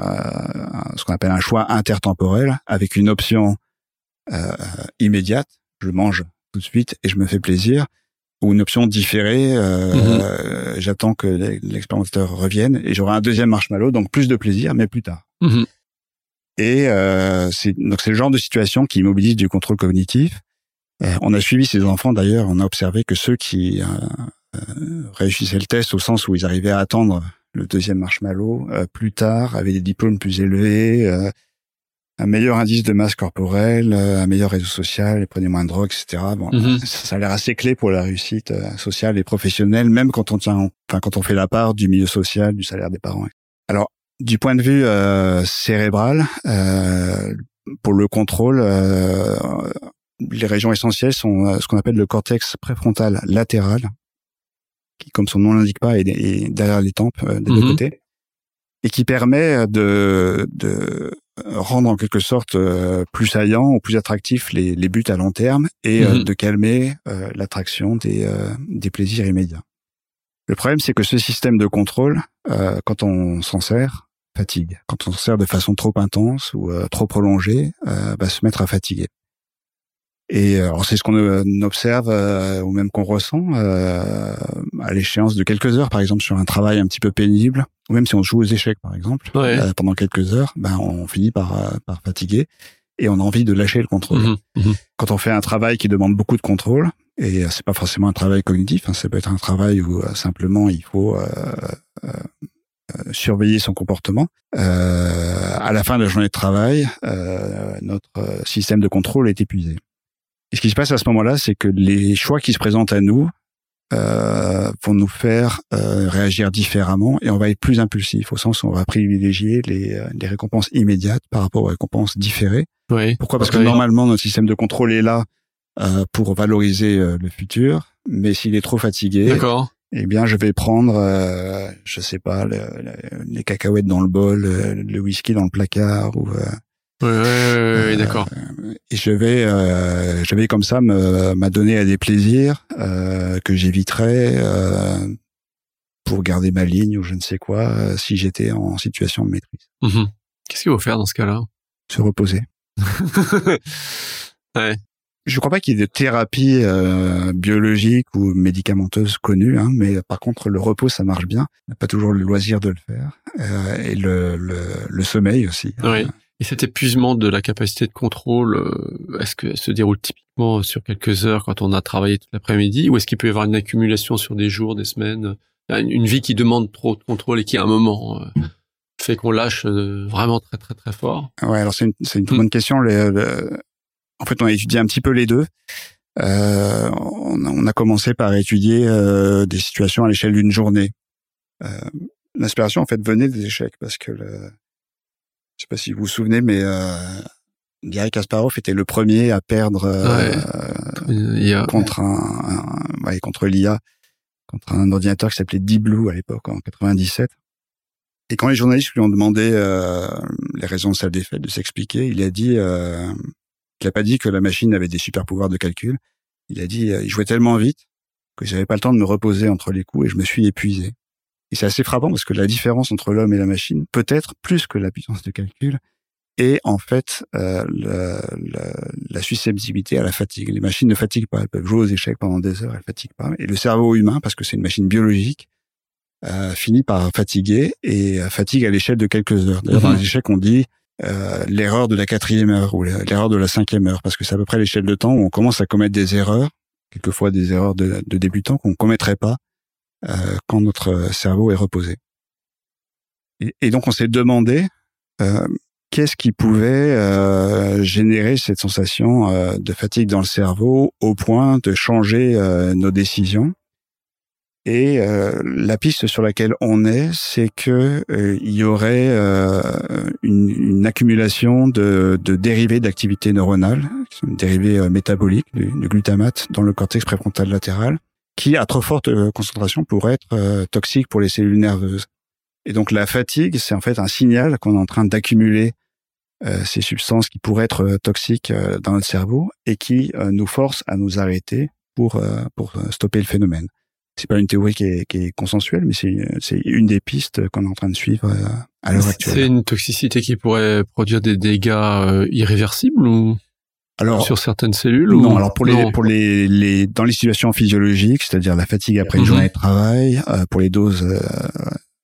ce qu'on appelle un choix intertemporel avec une option euh, immédiate, je mange tout de suite et je me fais plaisir, ou une option différée, mm-hmm. j'attends que l'expérimentateur revienne et j'aurai un deuxième marshmallow, donc plus de plaisir, mais plus tard. Mm-hmm. Et c'est donc c'est le genre de situation qui mobilise du contrôle cognitif euh, on a suivi ces enfants d'ailleurs, on a observé que ceux qui euh, euh, réussissaient le test au sens où ils arrivaient à attendre le deuxième marshmallow, plus tard avaient des diplômes plus élevés, un meilleur indice de masse corporelle, un meilleur réseau social, ils prenaient moins de drogue, etc. Bon, mhm. ça, a l'air assez clé pour la réussite sociale et professionnelle, même quand on tient, enfin quand on fait la part du milieu social, du salaire des parents. Alors, du point de vue cérébral, pour le contrôle, les régions essentielles sont euh, ce qu'on appelle le cortex préfrontal latéral, qui, comme son nom l'indique pas, est, derrière les tempes euh, des deux mhm. côtés, et qui permet euh, de, de rendre en quelque sorte plus saillant ou plus attractif les, les buts à long terme et mhm. de calmer l'attraction des, des plaisirs immédiats. Le problème, c'est que ce système de contrôle, quand on s'en sert, fatigue. Quand on s'en sert de façon trop intense ou trop prolongée, va se mettre à fatiguer. Et euh, alors c'est ce qu'on euh, observe euh, ou même qu'on ressent à l'échéance de quelques heures, par exemple sur un travail un petit peu pénible, ou même si on joue aux échecs, par exemple, pendant quelques heures, ben on finit par, par fatiguer et on a envie de lâcher le contrôle. Mmh mmh Quand on fait un travail qui demande beaucoup de contrôle, et c'est pas forcément un travail cognitif, hein, ça peut être un travail où simplement il faut surveiller son comportement. Euh, à la fin de la journée de travail, euh, notre système de contrôle est épuisé. Et ce qui se passe à ce moment-là, c'est que les choix qui se présentent à nous euh, vont nous faire euh, réagir différemment et on va être plus impulsif au sens où on va privilégier les, euh, les récompenses immédiates par rapport aux récompenses différées. Oui, Pourquoi? Parce que normalement notre système de contrôle est là euh, pour valoriser euh, le futur, mais s'il est trop fatigué, eh bien je vais prendre, euh, je sais pas, les cacahuètes dans le bol, le whisky dans le placard ou oui, oui, d'accord. Euh, et je vais, euh, je vais comme ça m'adonner à des plaisirs euh, que j'éviterais euh, pour garder ma ligne ou je ne sais quoi si j'étais en situation de maîtrise. Mhm. Qu'est-ce qu'il faut faire dans ce cas-là? Se reposer. ouais. Je ne crois pas qu'il y ait de thérapie euh, biologique ou médicamenteuse connue, hein, mais par contre le repos ça marche bien. On n'a pas toujours le loisir de le faire euh, et le, le, le, sommeil aussi. Oui. Et cet épuisement de la capacité de contrôle, euh, est-ce que se déroule typiquement sur quelques heures quand on a travaillé toute l'après-midi, ou est-ce qu'il peut y avoir une accumulation sur des jours, des semaines une vie qui demande trop de contrôle et qui à un moment euh, fait qu'on lâche euh, vraiment très très très fort? Ouais, alors c'est une, c'est une très bonne question. En fait, on a étudié un petit peu les deux. Euh, on, a, commencé par étudier euh, des situations à l'échelle d'une journée. Euh, L'inspiration, en fait, venait des échecs parce que le, je sais pas si vous vous souvenez, mais euh, Gary Kasparov était le premier à perdre euh, contre un, un ouais, contre l'IA, contre un ordinateur qui s'appelait Deep Blue à l'époque en 97. Et quand les journalistes lui ont demandé euh, les raisons de sa défaite, de s'expliquer, il a dit euh, il n'a pas dit que la machine avait des super pouvoirs de calcul. Il a dit, euh, il jouait tellement vite que j'avais pas le temps de me reposer entre les coups et je me suis épuisé. Et c'est assez frappant parce que la différence entre l'homme et la machine, peut-être plus que la puissance de calcul, est en fait euh, la susceptibilité à la fatigue. Les machines ne fatiguent pas, elles peuvent jouer aux échecs pendant des heures, elles fatiguent pas. Et le cerveau humain, parce que c'est une machine biologique, euh, finit par fatiguer et fatigue à l'échelle de quelques heures. D'ailleurs, dans mhm. les échecs, on dit euh, l'erreur de la quatrième heure ou l'erreur de la cinquième heure, parce que c'est à peu près l'échelle de temps où on commence à commettre des erreurs, quelquefois des erreurs de, de débutants qu'on ne commettrait pas euh, quand notre cerveau est reposé. Et, donc on s'est demandé euh, qu'est-ce qui pouvait euh, générer cette sensation euh, de fatigue dans le cerveau au point de changer nos décisions et la piste sur laquelle on est, c'est que il y aurait une, accumulation de, dérivés d'activité neuronale, dérivés métaboliques du, glutamate dans le cortex préfrontal latéral, qui à trop forte concentration pourraient être toxiques pour les cellules nerveuses. Et donc la fatigue, c'est en fait un signal qu'on est en train d'accumuler ces substances qui pourraient être toxiques dans notre cerveau et qui nous forcent à nous arrêter pour pour stopper le phénomène c'est pas une théorie qui est, qui est consensuelle, mais c'est une des pistes qu'on est en train de suivre euh, à l'heure actuelle. C'est une toxicité qui pourrait produire des dégâts euh, irréversibles ou? Alors sur certaines cellules Non, alors pour les pour les, les dans les situations physiologiques, c'est-à-dire la fatigue après une mhm. journée de travail, euh, pour les doses euh,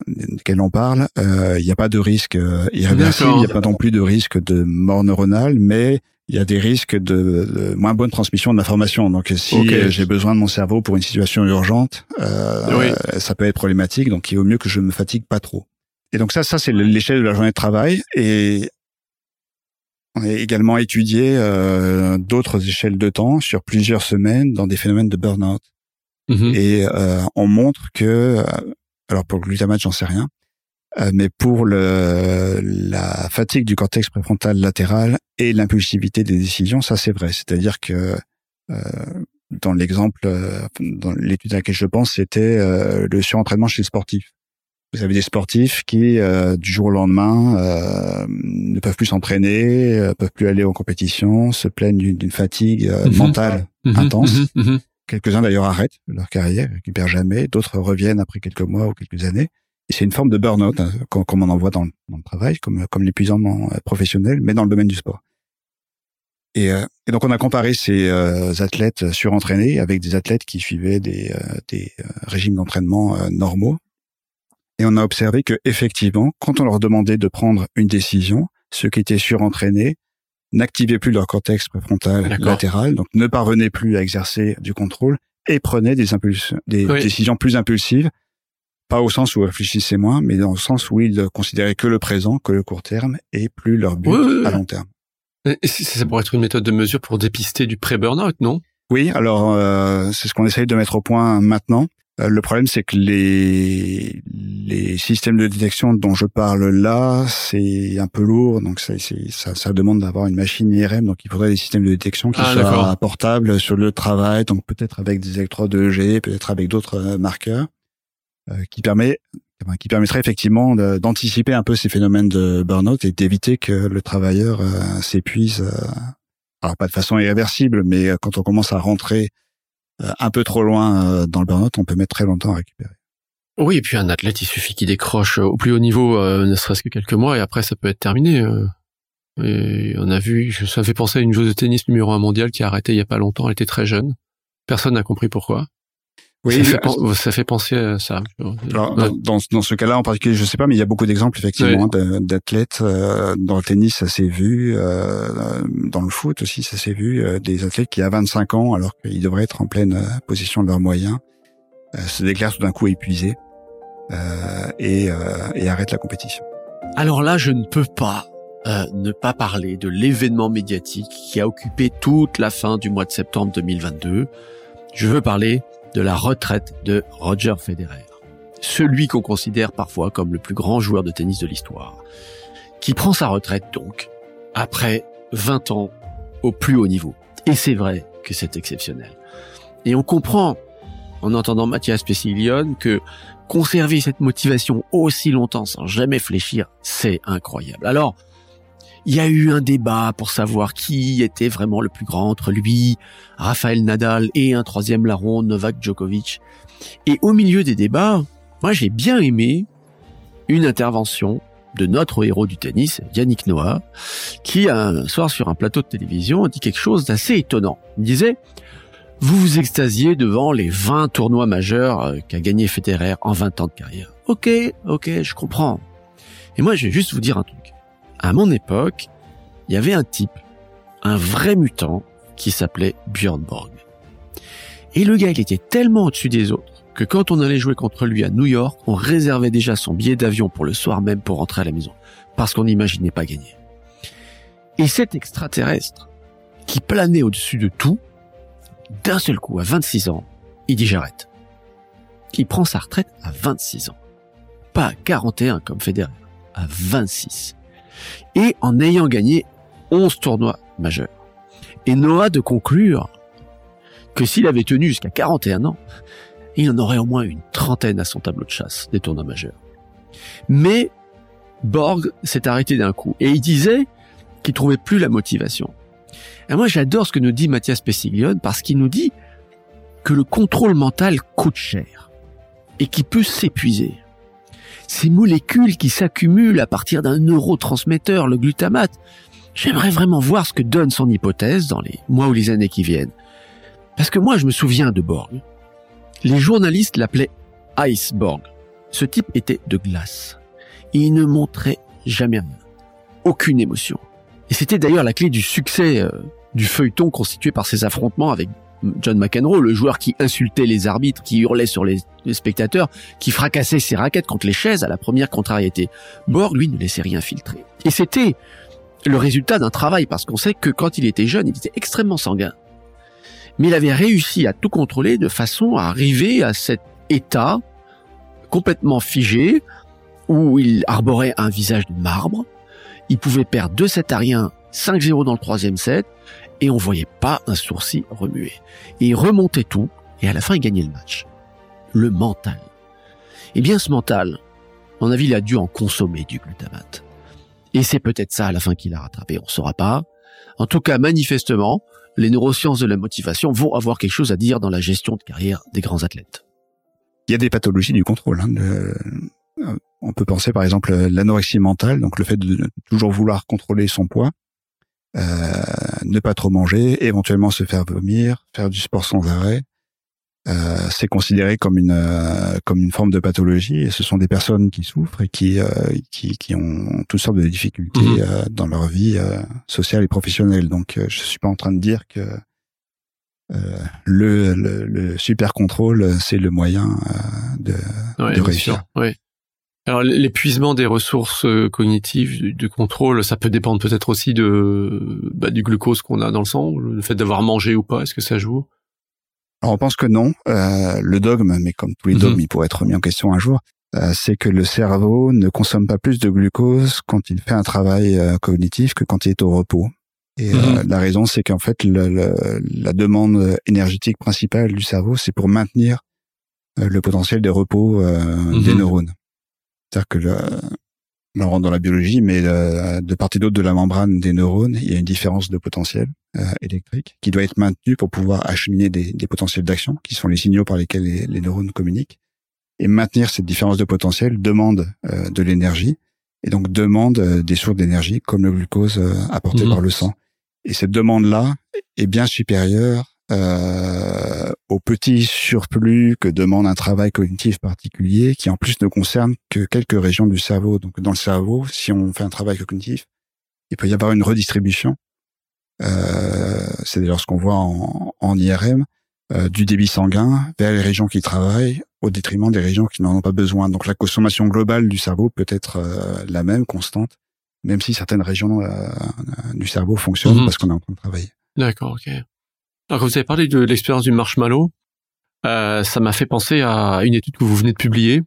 desquelles on parle, il n'y a pas de risque irréversible, il n'y a pas non plus de risque de mort neuronale, mais il y a des risques de, moins bonne transmission de l'information. Donc, si j'ai besoin de mon cerveau pour une situation urgente, euh, ça peut être problématique. Donc, il vaut mieux que je me fatigue pas trop. Et donc ça, ça c'est l'échelle de la journée de travail. Et on a également étudié euh, d'autres échelles de temps sur plusieurs semaines dans des phénomènes de burn-out. Mm-hmm. Et euh, on montre que, euh, alors pour le glutamate, j'en sais rien, euh, mais pour le, la fatigue du cortex préfrontal latéral et l'impulsivité des décisions, ça c'est vrai. C'est-à-dire que euh, dans l'exemple, euh, dans l'étude à laquelle je pense, c'était le surentraînement chez les sportifs. Vous avez des sportifs qui, du jour au lendemain, ne peuvent plus s'entraîner, peuvent plus aller en compétition, se plaignent d'une fatigue mhm. mentale mhm. intense. Mhm. Quelques-uns d'ailleurs arrêtent leur carrière, récupèrent jamais. D'autres reviennent après quelques mois ou quelques années c'est une forme de burn-out, hein, comme, on en voit dans, le travail, comme, comme l'épuisement euh, professionnel, mais dans le domaine du sport. Et, euh, donc on a comparé ces euh, athlètes surentraînés avec des athlètes qui suivaient des, des régimes d'entraînement normaux. Et on a observé que effectivement, quand on leur demandait de prendre une décision, ceux qui étaient surentraînés n'activaient plus leur cortex préfrontal latéral, donc ne parvenaient plus à exercer du contrôle et prenaient des, des décisions plus impulsives. Pas au sens où réfléchissaient moins, mais dans le sens où ils considéraient que le présent, que le court terme, et plus leur but à long terme. Et ça pourrait être une méthode de mesure pour dépister du pré-burnout, non? Oui, alors euh, c'est ce qu'on essaye de mettre au point maintenant. Euh, le problème, c'est que les, les systèmes de détection dont je parle là, c'est un peu lourd, donc ça, ça, ça demande d'avoir une machine IRM, donc il faudrait des systèmes de détection qui ah, soient portables sur le travail, donc peut-être avec des électrodes EEG, peut-être avec d'autres euh, marqueurs. Euh, qui permet qui permettrait effectivement d'anticiper un peu ces phénomènes de burn-out et d'éviter que le travailleur euh, s'épuise, euh, alors pas de façon irréversible, mais quand on commence à rentrer un peu trop loin dans le burn-out, on peut mettre très longtemps à récupérer. Oui, et puis un athlète, il suffit qu'il décroche au plus haut niveau, ne serait-ce que quelques mois, et après ça peut être terminé. Et on a vu, ça fait penser à une joueuse de tennis numéro un mondial qui a arrêté il y a pas longtemps, elle était très jeune. Personne n'a compris pourquoi. Oui, ça fait, ça fait, penser à ça. Alors, dans, dans, ce cas-là en particulier, je sais pas, mais il y a beaucoup d'exemples effectivement d'athlètes euh, dans le tennis, ça s'est vu, euh, dans le foot aussi, ça s'est vu, euh, des athlètes qui à 25 ans, alors qu'ils devraient être en pleine euh, position de leurs moyens, se déclarent tout d'un coup épuisés. et, et arrête la compétition. Alors là, je ne peux pas euh, ne pas parler de l'événement médiatique qui a occupé toute la fin du mois de septembre 2022. Je veux parler de la retraite de Roger Federer, celui qu'on considère parfois comme le plus grand joueur de tennis de l'histoire, qui prend sa retraite donc après 20 ans au plus haut niveau. Et c'est vrai que c'est exceptionnel. Et on comprend, en entendant Mathias Pessilion, que conserver cette motivation aussi longtemps sans jamais fléchir, c'est incroyable. Alors, il y a eu un débat pour savoir qui était vraiment le plus grand entre lui, Raphaël Nadal et un troisième larron, Novak Djokovic. Et au milieu des débats, moi j'ai bien aimé une intervention de notre héros du tennis, Yannick Noah, qui un soir sur un plateau de télévision a dit quelque chose d'assez étonnant. Il disait vous vous extasiez devant les 20 tournois majeurs euh, qu'a gagné Federer en 20 ans de carrière. Ok, ok, je comprends. Et moi, je vais juste vous dire un truc à mon époque, il y avait un type, un vrai mutant, qui s'appelait Björn Borg. Et le gars, il était tellement au-dessus des autres que quand on allait jouer contre lui à New York, on réservait déjà son billet d'avion pour le soir même pour rentrer à la maison, parce qu'on n'imaginait pas gagner. Et cet extraterrestre, qui planait au-dessus de tout, d'un seul coup, à 26 ans, il dit j'arrête. Il prend sa retraite à 26 ans. Pas à 41 comme Federer, à 26 et en ayant gagné 11 tournois majeurs. Et Noah de conclure que s'il avait tenu jusqu'à 41 ans, il en aurait au moins une trentaine à son tableau de chasse des tournois majeurs. Mais Borg s'est arrêté d'un coup et il disait qu'il trouvait plus la motivation. Et moi, j'adore ce que nous dit Mathias Pessiglione parce qu'il nous dit que le contrôle mental coûte cher et qu'il peut s'épuiser ces molécules qui s'accumulent à partir d'un neurotransmetteur, le glutamate. J'aimerais vraiment voir ce que donne son hypothèse dans les mois ou les années qui viennent. Parce que moi, je me souviens de Borg. Les journalistes l'appelaient Iceborg. Ce type était de glace. Il ne montrait jamais rien. Aucune émotion. Et c'était d'ailleurs la clé du succès euh, du feuilleton constitué par ces affrontements avec John McEnroe, le joueur qui insultait les arbitres, qui hurlait sur les, spectateurs, qui fracassait ses raquettes contre les chaises à la première contrariété. Borg, lui, ne laissait rien filtrer. Et c'était le résultat d'un travail, parce qu'on sait que quand il était jeune, il était extrêmement sanguin. Mais il avait réussi à tout contrôler de façon à arriver à cet état complètement figé, où il arborait un visage de marbre. Il pouvait perdre 2-7 à rien, 5-0 dans le troisième set, et on voyait pas un sourcil remuer. Et il remontait tout, et à la fin, il gagnait le match. Le mental. Eh bien, ce mental, à mon avis, il a dû en consommer du glutamate. Et c'est peut-être ça à la fin qu'il a rattrapé, on saura pas. En tout cas, manifestement, les neurosciences de la motivation vont avoir quelque chose à dire dans la gestion de carrière des grands athlètes. Il y a des pathologies du contrôle. Hein, euh, on peut penser par exemple l'anorexie mentale, donc le fait de toujours vouloir contrôler son poids. Euh, ne pas trop manger, éventuellement se faire vomir, faire du sport sans arrêt. Euh, c'est considéré comme une euh, comme une forme de pathologie et ce sont des personnes qui souffrent et qui euh, qui, qui ont toutes sortes de difficultés mhm. euh, dans leur vie sociale et professionnelle. Donc je suis pas en train de dire que le, le, le, super contrôle c'est le moyen de, de réussir. Oui. Alors l'épuisement des ressources euh, cognitives du, contrôle, ça peut dépendre peut-être aussi de bah, du glucose qu'on a dans le sang, le fait d'avoir mangé ou pas, est-ce que ça joue? Alors on pense que non. Euh, le dogme, mais comme tous les mhm. dogmes, il pourrait être remis en question un jour, euh, c'est que le cerveau ne consomme pas plus de glucose quand il fait un travail euh, cognitif que quand il est au repos. Et mhm. la raison, c'est qu'en fait, la demande énergétique principale du cerveau, c'est pour maintenir le potentiel de repos des mhm. neurones. C'est-à-dire que là, on rentre dans la biologie, mais euh, de part et d'autre de la membrane des neurones, il y a une différence de potentiel euh, électrique qui doit être maintenue pour pouvoir acheminer des, des potentiels d'action, qui sont les signaux par lesquels les, neurones communiquent. Et maintenir cette différence de potentiel demande euh, de l'énergie, et donc demande des sources d'énergie comme le glucose apporté mmh. par le sang. Et cette demande-là est bien supérieure euh, au petit surplus que demande un travail cognitif particulier, qui en plus ne concerne que quelques régions du cerveau. Donc dans le cerveau, si on fait un travail cognitif, il peut y avoir une redistribution. Euh, c'est d'ailleurs ce qu'on voit en, IRM euh, du débit sanguin vers les régions qui travaillent au détriment des régions qui n'en ont pas besoin. Donc la consommation globale du cerveau peut être euh, la même, constante, même si certaines régions euh, du cerveau fonctionnent mhm. parce qu'on est en train de travailler. D'accord, ok. Alors quand vous avez parlé de l'expérience du marshmallow, euh, ça m'a fait penser à une étude que vous venez de publier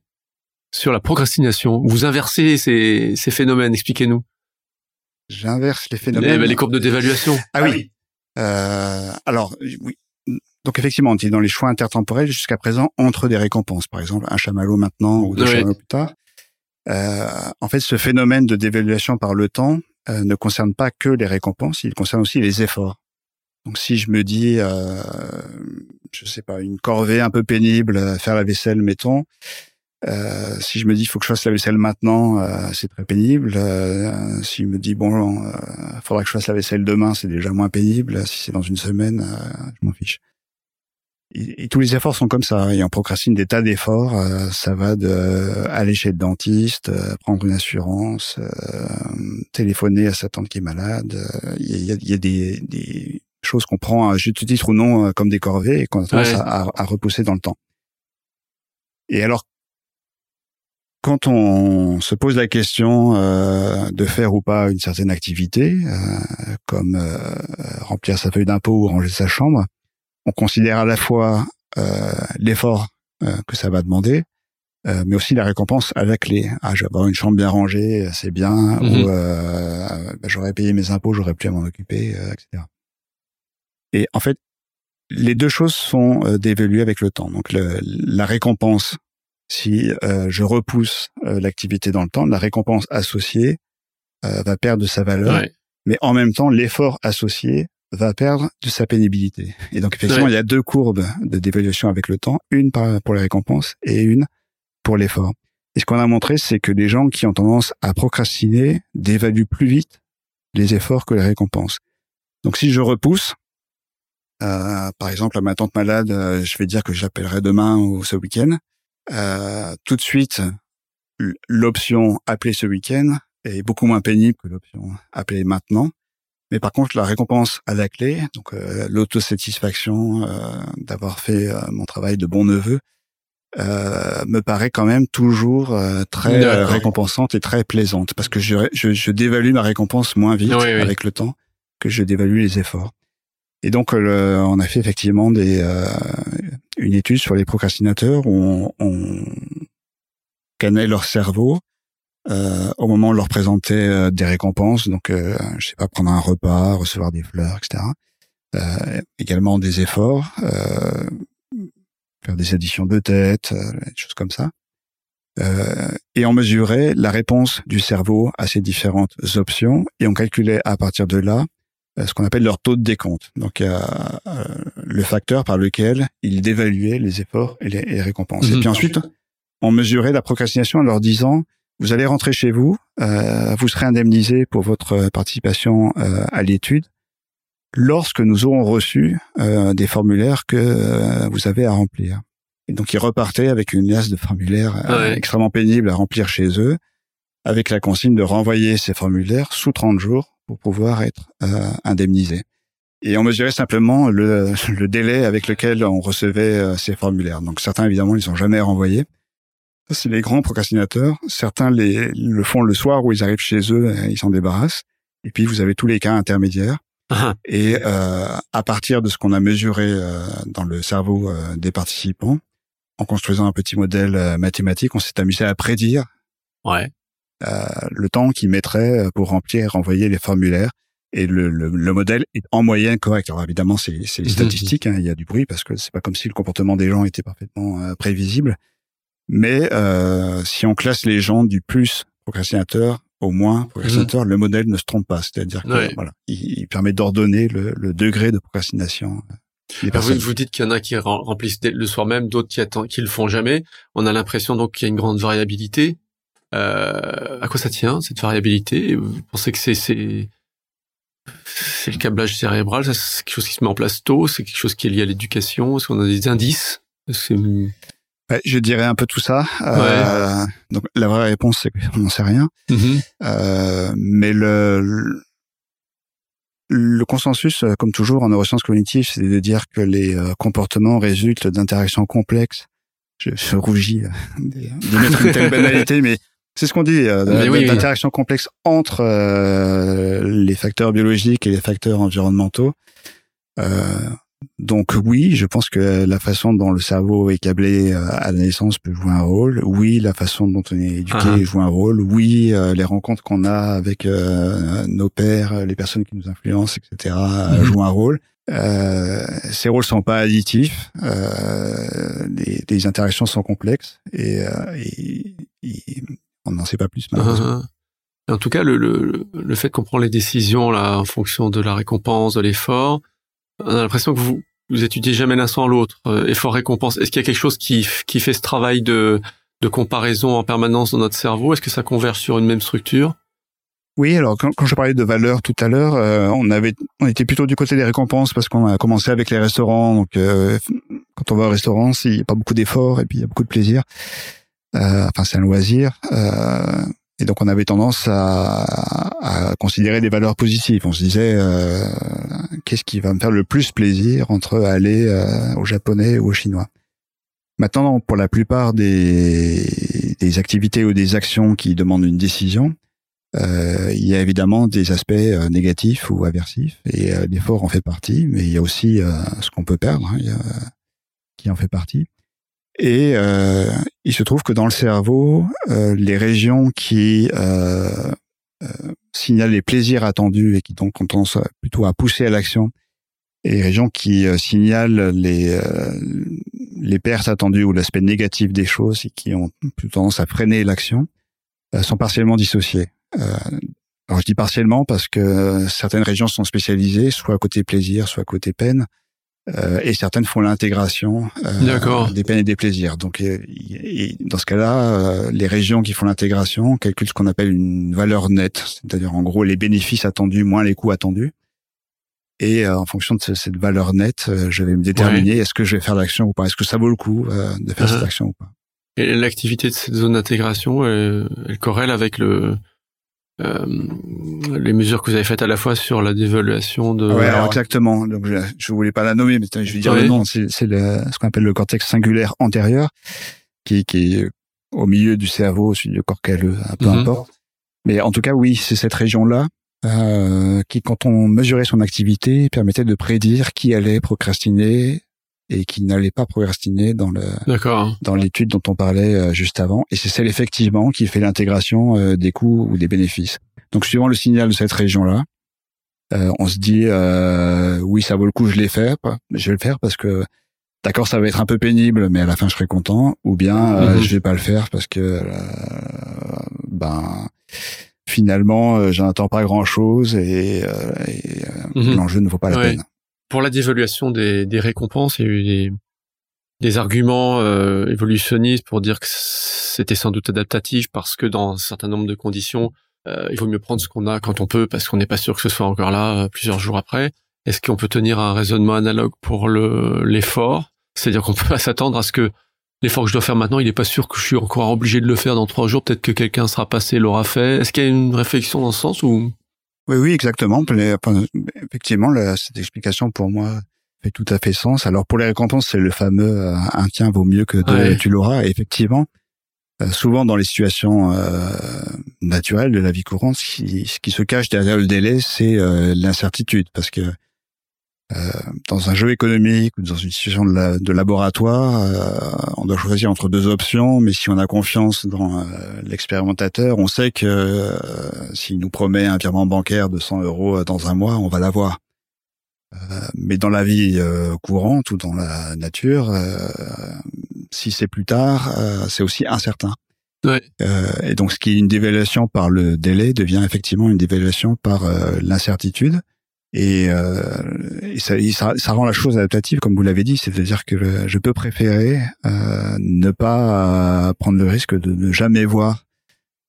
sur la procrastination. Vous inversez ces, ces phénomènes, expliquez-nous. J'inverse les phénomènes. Eh ben, les courbes de dévaluation. Ah oui. Euh, alors oui, donc effectivement, on est dans les choix intertemporels jusqu'à présent entre des récompenses. Par exemple, un chamallow maintenant ou deux chamallows plus tard. Euh, en fait, ce phénomène de dévaluation par le temps euh, ne concerne pas que les récompenses, il concerne aussi les efforts. Donc si je me dis, euh, je sais pas, une corvée un peu pénible, faire la vaisselle, mettons, euh, si je me dis il faut que je fasse la vaisselle maintenant, euh, c'est très pénible. Euh, si je me dis bon, il euh, faudra que je fasse la vaisselle demain, c'est déjà moins pénible. Si c'est dans une semaine, euh, je m'en fiche. Et, tous les efforts sont comme ça. Et on procrastine des tas d'efforts. ça va de aller chez le dentiste, prendre une assurance, téléphoner à sa tante qui est malade. Il y a, y a, des, des choses qu'on prend à juste titre ou non comme des corvées et qu'on a tendance à, à repousser dans le temps. Et alors, quand on se pose la question euh, de faire ou pas une certaine activité, euh, comme euh, remplir sa feuille d'impôt ou ranger sa chambre, on considère à la fois l'effort que ça va demander, mais aussi la récompense à la clé. Ah, je vais avoir une chambre bien rangée, c'est bien, mhm. ou bah, j'aurais payé mes impôts, j'aurais pu m'en occuper, etc. Et en fait, les deux choses sont dévaluées avec le temps. Donc la récompense si euh, je repousse euh, l'activité dans le temps, la récompense associée euh, va perdre de sa valeur, mais en même temps, l'effort associé va perdre de sa pénibilité. Et donc, effectivement, il y a deux courbes de dévaluation avec le temps, une pour la récompense et une pour l'effort. Et ce qu'on a montré, c'est que les gens qui ont tendance à procrastiner dévaluent plus vite les efforts que les récompenses. Donc, si je repousse, euh, par exemple, à ma tante malade, je vais dire que j'appellerai demain ou ce week-end. Euh, tout de suite, l'option appeler ce week-end est beaucoup moins pénible que l'option appeler maintenant. Mais par contre, la récompense à la clé, donc euh, l'autosatisfaction euh, d'avoir fait euh, mon travail de bon neveu, me paraît quand même toujours très récompensante et très plaisante parce que je, je, je dévalue ma récompense moins vite avec le temps que je dévalue les efforts. Et donc, on a fait effectivement des, une étude sur les procrastinateurs où on, on cannait leur cerveau euh, au moment où on leur présentait euh, des récompenses, donc euh, je sais pas prendre un repas, recevoir des fleurs, etc. Euh, également des efforts, euh, faire des additions de tête, euh, des choses comme ça. et on mesurait la réponse du cerveau à ces différentes options et on calculait à partir de là euh, ce qu'on appelle leur taux de décompte. Donc, il y a euh, le facteur par lequel ils dévaluaient les efforts et les, récompenses. Et mhm. puis ensuite, on mesurait la procrastination en leur disant, vous allez rentrer chez vous, euh, vous serez indemnisé pour votre participation euh, à l'étude lorsque nous aurons reçu euh, des formulaires que vous avez à remplir. Et donc, ils repartaient avec une liasse de formulaires extrêmement pénibles à remplir chez eux, avec la consigne de renvoyer ces formulaires sous 30 jours pour pouvoir être euh, indemnisé. Et on mesurait simplement le, le, délai avec lequel on recevait euh, ces formulaires. Donc certains, évidemment, ils sont jamais renvoyés. Ça, c'est les grands procrastinateurs. Certains les, le font le soir où ils arrivent chez eux, ils s'en débarrassent. Et puis, vous avez tous les cas intermédiaires. Ah. Et euh, à partir de ce qu'on a mesuré euh, dans le cerveau euh, des participants, en construisant un petit modèle mathématique, on s'est amusé à prédire ouais. Euh, le temps qu'il mettrait euh, pour remplir et renvoyer les formulaires. Et le, le, le, modèle est en moyenne correct. Alors évidemment, c'est les mhm. statistiques, hein, il y a du bruit parce que c'est pas comme si le comportement des gens était parfaitement euh, prévisible. Mais euh, si on classe les gens du plus procrastinateur au moins procrastinateur, mhm. le modèle ne se trompe pas. C'est-à-dire que voilà, il, permet d'ordonner le, le, degré de procrastination. Vous, vous, dites qu'il y en a qui remplissent le soir même, d'autres qui, attendent, qui le font jamais. On a l'impression donc qu'il y a une grande variabilité. Euh, à quoi ça tient cette variabilité? Vous pensez que c'est c'est c'est le câblage cérébral C'est quelque chose qui se met en place tôt C'est quelque chose qui est lié à l'éducation? Est-ce qu'on a des indices Ouais, je dirais un peu tout ça. Euh, donc la vraie réponse, c'est qu'on n'en sait rien. Mm-hmm. Euh, mais le, le consensus, comme toujours en neurosciences cognitives, c'est de dire que les comportements résultent d'interactions complexes je, je rougis de, mettre une telle banalité, mais c'est ce qu'on dit, euh, d'interaction complexe entre les facteurs biologiques et les facteurs environnementaux. Euh, donc oui, je pense que la façon dont le cerveau est câblé euh, à la naissance peut jouer un rôle. Oui, la façon dont on est éduqué uh-huh. joue un rôle. Oui, euh, les rencontres qu'on a avec euh, nos pères, les personnes qui nous influencent, etc., mm-hmm. jouent un rôle. ces rôles sont pas additifs. Les, interactions sont complexes et, on n'en sait pas plus. Uh-huh. En tout cas, le, le, le fait qu'on prend les décisions là en fonction de la récompense, de l'effort, on a l'impression que vous vous étudiez jamais l'un sans l'autre. Euh, effort récompense. Est-ce qu'il y a quelque chose qui qui fait ce travail de de comparaison en permanence dans notre cerveau? Est-ce que ça converge sur une même structure? Oui, alors quand, quand, je parlais de valeur tout à l'heure, euh, on avait, on était plutôt du côté des récompenses parce qu'on a commencé avec les restaurants. Donc, euh, quand on va au restaurant, il n'y a pas beaucoup d'efforts et puis il y a beaucoup de plaisir. Euh, enfin, c'est un loisir. Et donc on avait tendance à, à, considérer des valeurs positives. On se disait euh, qu'est-ce qui va me faire le plus plaisir entre aller euh, au japonais ou au chinois? Maintenant, pour la plupart des, des, activités ou des actions qui demandent une décision, euh, il y a évidemment des aspects euh, négatifs ou aversifs, et euh, l'effort en fait partie, mais il y a aussi ce qu'on peut perdre, hein, qui en fait partie. Et euh, il se trouve que dans le cerveau, euh, les régions qui euh, euh, signalent les plaisirs attendus et qui donc ont tendance plutôt à pousser à l'action, et les régions qui euh, signalent les les pertes attendues ou l'aspect négatif des choses et qui ont plutôt tendance à freiner l'action, sont partiellement dissociées. alors je dis partiellement parce que certaines régions sont spécialisées, soit côté plaisir, soit côté peine. Euh, et certaines font l'intégration euh, des peines et des plaisirs. Donc, euh, dans ce cas-là, les régions qui font l'intégration calculent ce qu'on appelle une valeur nette, c'est-à-dire en gros les bénéfices attendus moins les coûts attendus. Et en fonction de cette valeur nette, je vais me déterminer est-ce que je vais faire l'action ou pas, est-ce que ça vaut le coup de faire cette uh-huh. action ou pas. Et l'activité de cette zone d'intégration, elle, elle corrèle avec le euh, les mesures que vous avez faites à la fois sur la dévaluation de. Ouais, alors exactement. Donc je, je voulais pas la nommer, mais je vais dire le nom. C'est ce qu'on appelle le cortex singulaire antérieur, qui, qui est au milieu du cerveau, au du corps calleux, peu mhm. importe. Mais en tout cas, oui, c'est cette région-là euh, qui, quand on mesurait son activité, permettait de prédire qui allait procrastiner, et qui n'allait pas procrastiner dans le dans l'étude dont on parlait euh, juste avant et c'est celle effectivement qui fait l'intégration euh, des coûts ou des bénéfices. Donc suivant le signal de cette région-là, euh, on se dit oui ça vaut le coup je l'ai fait, je vais le faire parce que d'accord ça va être un peu pénible mais à la fin je serai content ou bien mhm. je vais pas le faire parce que ben finalement j'entends pas grand chose et, et mhm. l'enjeu ne vaut pas la peine pour la dévaluation des, des récompenses, il y a eu des, des arguments euh, évolutionnistes pour dire que c'était sans doute adaptatif parce que dans un certain nombre de conditions, euh, il vaut mieux prendre ce qu'on a quand on peut parce qu'on n'est pas sûr que ce soit encore là euh, plusieurs jours après. Est-ce qu'on peut tenir un raisonnement analogue pour le l'effort? C'est-à-dire qu'on peut pas s'attendre à ce que l'effort que je dois faire maintenant, il n'est pas sûr que je suis encore obligé de le faire dans trois jours. Peut-être que quelqu'un sera passé, l'aura fait. Est-ce qu'il y a une réflexion dans ce sens ou? Oui, oui, exactement. Effectivement, cette explication pour moi fait tout à fait sens. Alors pour les récompenses, c'est le fameux euh, un tien vaut mieux que deux, tu l'auras. effectivement, euh, souvent dans les situations euh, naturelles de la vie courante, ce qui, ce qui se cache derrière le délai, c'est l'incertitude, parce que euh, dans un jeu économique ou dans une situation de, de laboratoire, euh, on doit choisir entre deux options, mais si on a confiance dans euh, l'expérimentateur, on sait que s'il nous promet un virement bancaire de 100 euros dans un mois, on va l'avoir. mais dans la vie courante ou dans la nature, si c'est plus tard, c'est aussi incertain. Ouais. et donc, ce qui est une dévaluation par le délai devient effectivement une dévaluation par l'incertitude. Et, euh, ça, ça, ça, rend la chose adaptative, comme vous l'avez dit, c'est-à-dire que je peux préférer euh, ne pas euh, prendre le risque de ne jamais voir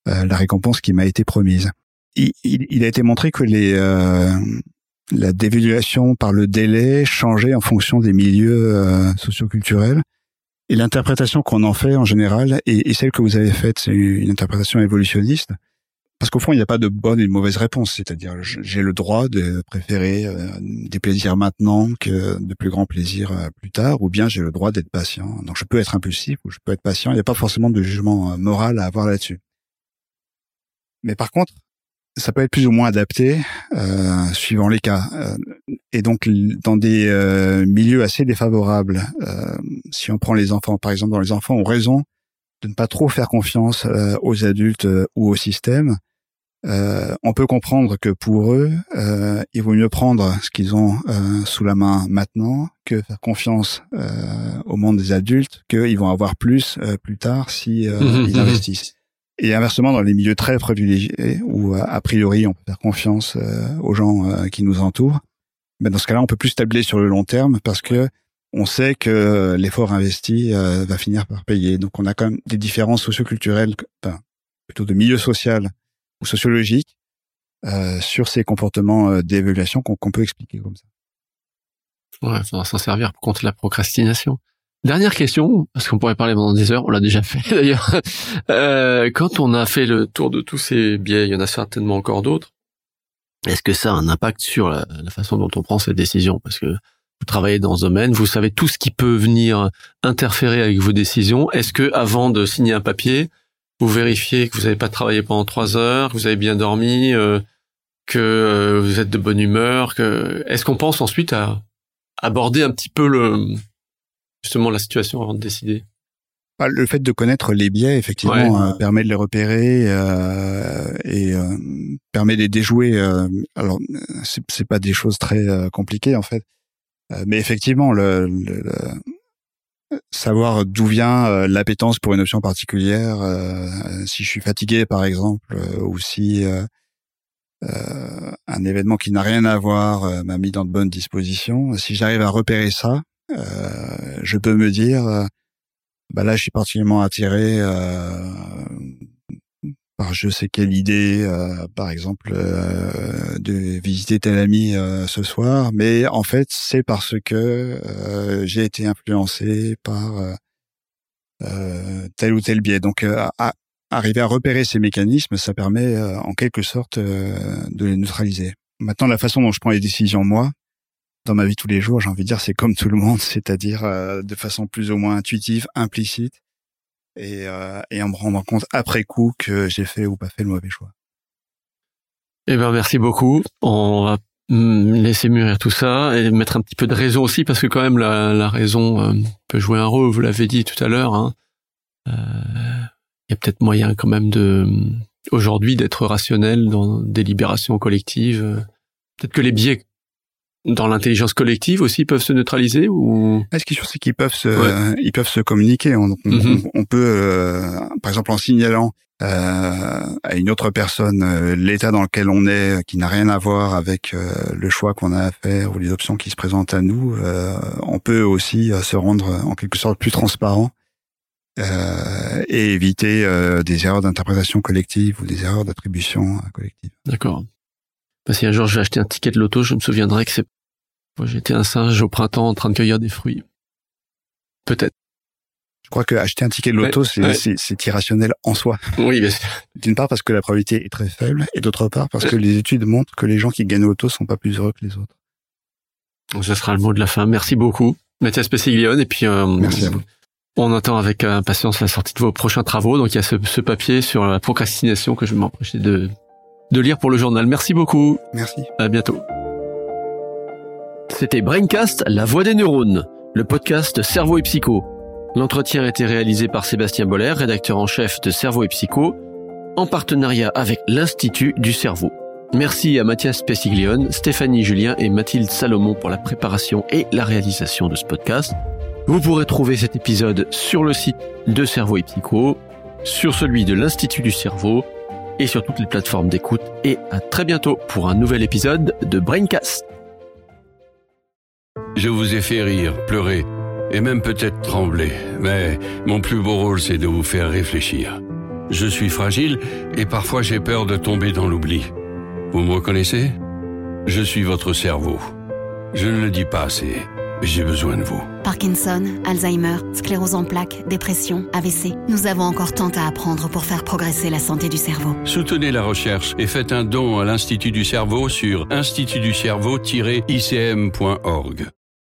euh, la récompense qui m'a été promise. Il, il, il, a été montré que les, euh, la dévaluation par le délai changeait en fonction des milieux euh, socioculturels. Et l'interprétation qu'on en fait en général, et, et, celle que vous avez faite, c'est une interprétation évolutionniste, parce qu'au fond, il n'y a pas de bonne et de mauvaise réponse. C'est-à-dire, j'ai le droit de préférer euh, des plaisirs maintenant que de plus grands plaisirs euh, plus tard, ou bien j'ai le droit d'être patient. Donc, je peux être impulsif ou je peux être patient. Il n'y a pas forcément de jugement euh, moral à avoir là-dessus. Mais par contre, ça peut être plus ou moins adapté euh, suivant les cas. et donc, dans des milieux assez défavorables, si on prend les enfants, par exemple, dans les enfants ont raison de ne pas trop faire confiance aux adultes ou au système, euh, on peut comprendre que pour eux, euh, il vaut mieux prendre ce qu'ils ont euh, sous la main maintenant que faire confiance au monde des adultes qu'ils vont avoir plus plus tard si mmh, mmh, ils mmh. investissent. Et inversement, dans les milieux très privilégiés où a priori on peut faire confiance aux gens qui nous entourent, ben dans ce cas-là, on peut plus tabler sur le long terme parce que on sait que l'effort investi va finir par payer. Donc on a quand même des différences socioculturelles, enfin, plutôt de milieu social ou sociologique euh, sur ces comportements euh, d'évaluation qu'on peut expliquer comme ça. Ouais, va s'en servir contre la procrastination. Dernière question, parce qu'on pourrait parler pendant des heures, on l'a déjà fait d'ailleurs. Euh, quand on a fait le tour de tous ces biais, il y en a certainement encore d'autres. Est-ce que ça a un impact sur la, façon dont on prend ces décisions? Parce que vous travaillez dans ce domaine, vous savez tout ce qui peut venir interférer avec vos décisions. Est-ce que avant de signer un papier, vous vérifiez que vous n'avez pas travaillé pendant trois heures, que vous avez bien dormi, euh, que euh, vous êtes de bonne humeur. Que est-ce qu'on pense ensuite à aborder un petit peu le justement la situation avant de décider? Bah, le fait de connaître les biais, effectivement, euh, permet de les repérer et permet de les déjouer. alors, c'est pas des choses très compliquées en fait, mais effectivement, le, savoir d'où vient euh, l'appétence pour une option particulière, euh, si je suis fatigué par exemple, euh, ou si un événement qui n'a rien à voir m'a mis dans de bonnes dispositions. Si j'arrive à repérer ça, je peux me dire, bah là je suis particulièrement attiré par je sais quelle idée, euh, par exemple, euh, de visiter tel ami euh, ce soir, mais en fait c'est parce que j'ai été influencé par tel ou tel biais. Donc arriver à repérer ces mécanismes, ça permet en quelque sorte de les neutraliser. Maintenant, la façon dont je prends les décisions moi, dans ma vie tous les jours, j'ai envie de dire, c'est comme tout le monde, c'est-à-dire de façon plus ou moins intuitive, implicite et, euh, et en me rendant compte après coup que j'ai fait ou pas fait le mauvais choix. Eh ben merci beaucoup. On va laisser mûrir tout ça et mettre un petit peu de raison aussi parce que quand même la, raison euh, peut jouer un rôle. Vous l'avez dit tout à l'heure. Hein. Euh, il y a peut-être moyen quand même de aujourd'hui d'être rationnel dans des libérations collectives. Peut-être que les biais dans l'intelligence collective aussi peuvent se neutraliser ou? Ce qui est sûr, c'est qu'ils peuvent se, ils peuvent se communiquer. On, mm-hmm. peut, euh, par exemple, en signalant euh, à une autre personne euh, l'état dans lequel on est, qui n'a rien à voir avec le choix qu'on a à faire ou les options qui se présentent à nous, on peut aussi se rendre en quelque sorte plus transparent et éviter des erreurs d'interprétation collective ou des erreurs d'attribution collective. D'accord. si un jour je vais acheter un ticket de loto, je me souviendrai que c'est J'étais un singe au printemps en train de cueillir des fruits. Peut-être. Je crois que acheter un ticket de loto, c'est irrationnel en soi. Oui, bien D'une part parce que la probabilité est très faible, et d'autre part parce que les études montrent que les gens qui gagnent au loto sont pas plus heureux que les autres. Donc, ce sera le mot de la fin. Merci beaucoup, Mathias Pessiglione. Et puis, euh, Merci à vous. On attend avec impatience la sortie de vos prochains travaux. Donc, il y a ce, ce papier sur la procrastination que je vais m'empêcher de, de lire pour le journal. Merci beaucoup. Merci. À bientôt. C'était Braincast, la voix des neurones, le podcast Cerveau et Psycho. L'entretien a été réalisé par Sébastien Boller, rédacteur en chef de Cerveau et Psycho, en partenariat avec l'Institut du Cerveau. Merci à Mathias Pessiglione, Stéphanie Julien et Mathilde Salomon pour la préparation et la réalisation de ce podcast. Vous pourrez trouver cet épisode sur le site de Cerveau et Psycho, sur celui de l'Institut du Cerveau et sur toutes les plateformes d'écoute. Et à très bientôt pour un nouvel épisode de Braincast. Je vous ai fait rire, pleurer et même peut-être trembler, mais mon plus beau rôle c'est de vous faire réfléchir. Je suis fragile et parfois j'ai peur de tomber dans l'oubli. Vous me reconnaissez? Je suis votre cerveau. Je ne le dis pas assez, j'ai besoin de vous. Parkinson, Alzheimer, sclérose en plaques, dépression, AVC. Nous avons encore tant à apprendre pour faire progresser la santé du cerveau. Soutenez la recherche et faites un don à l'Institut du cerveau sur institutducerveau-icm.org.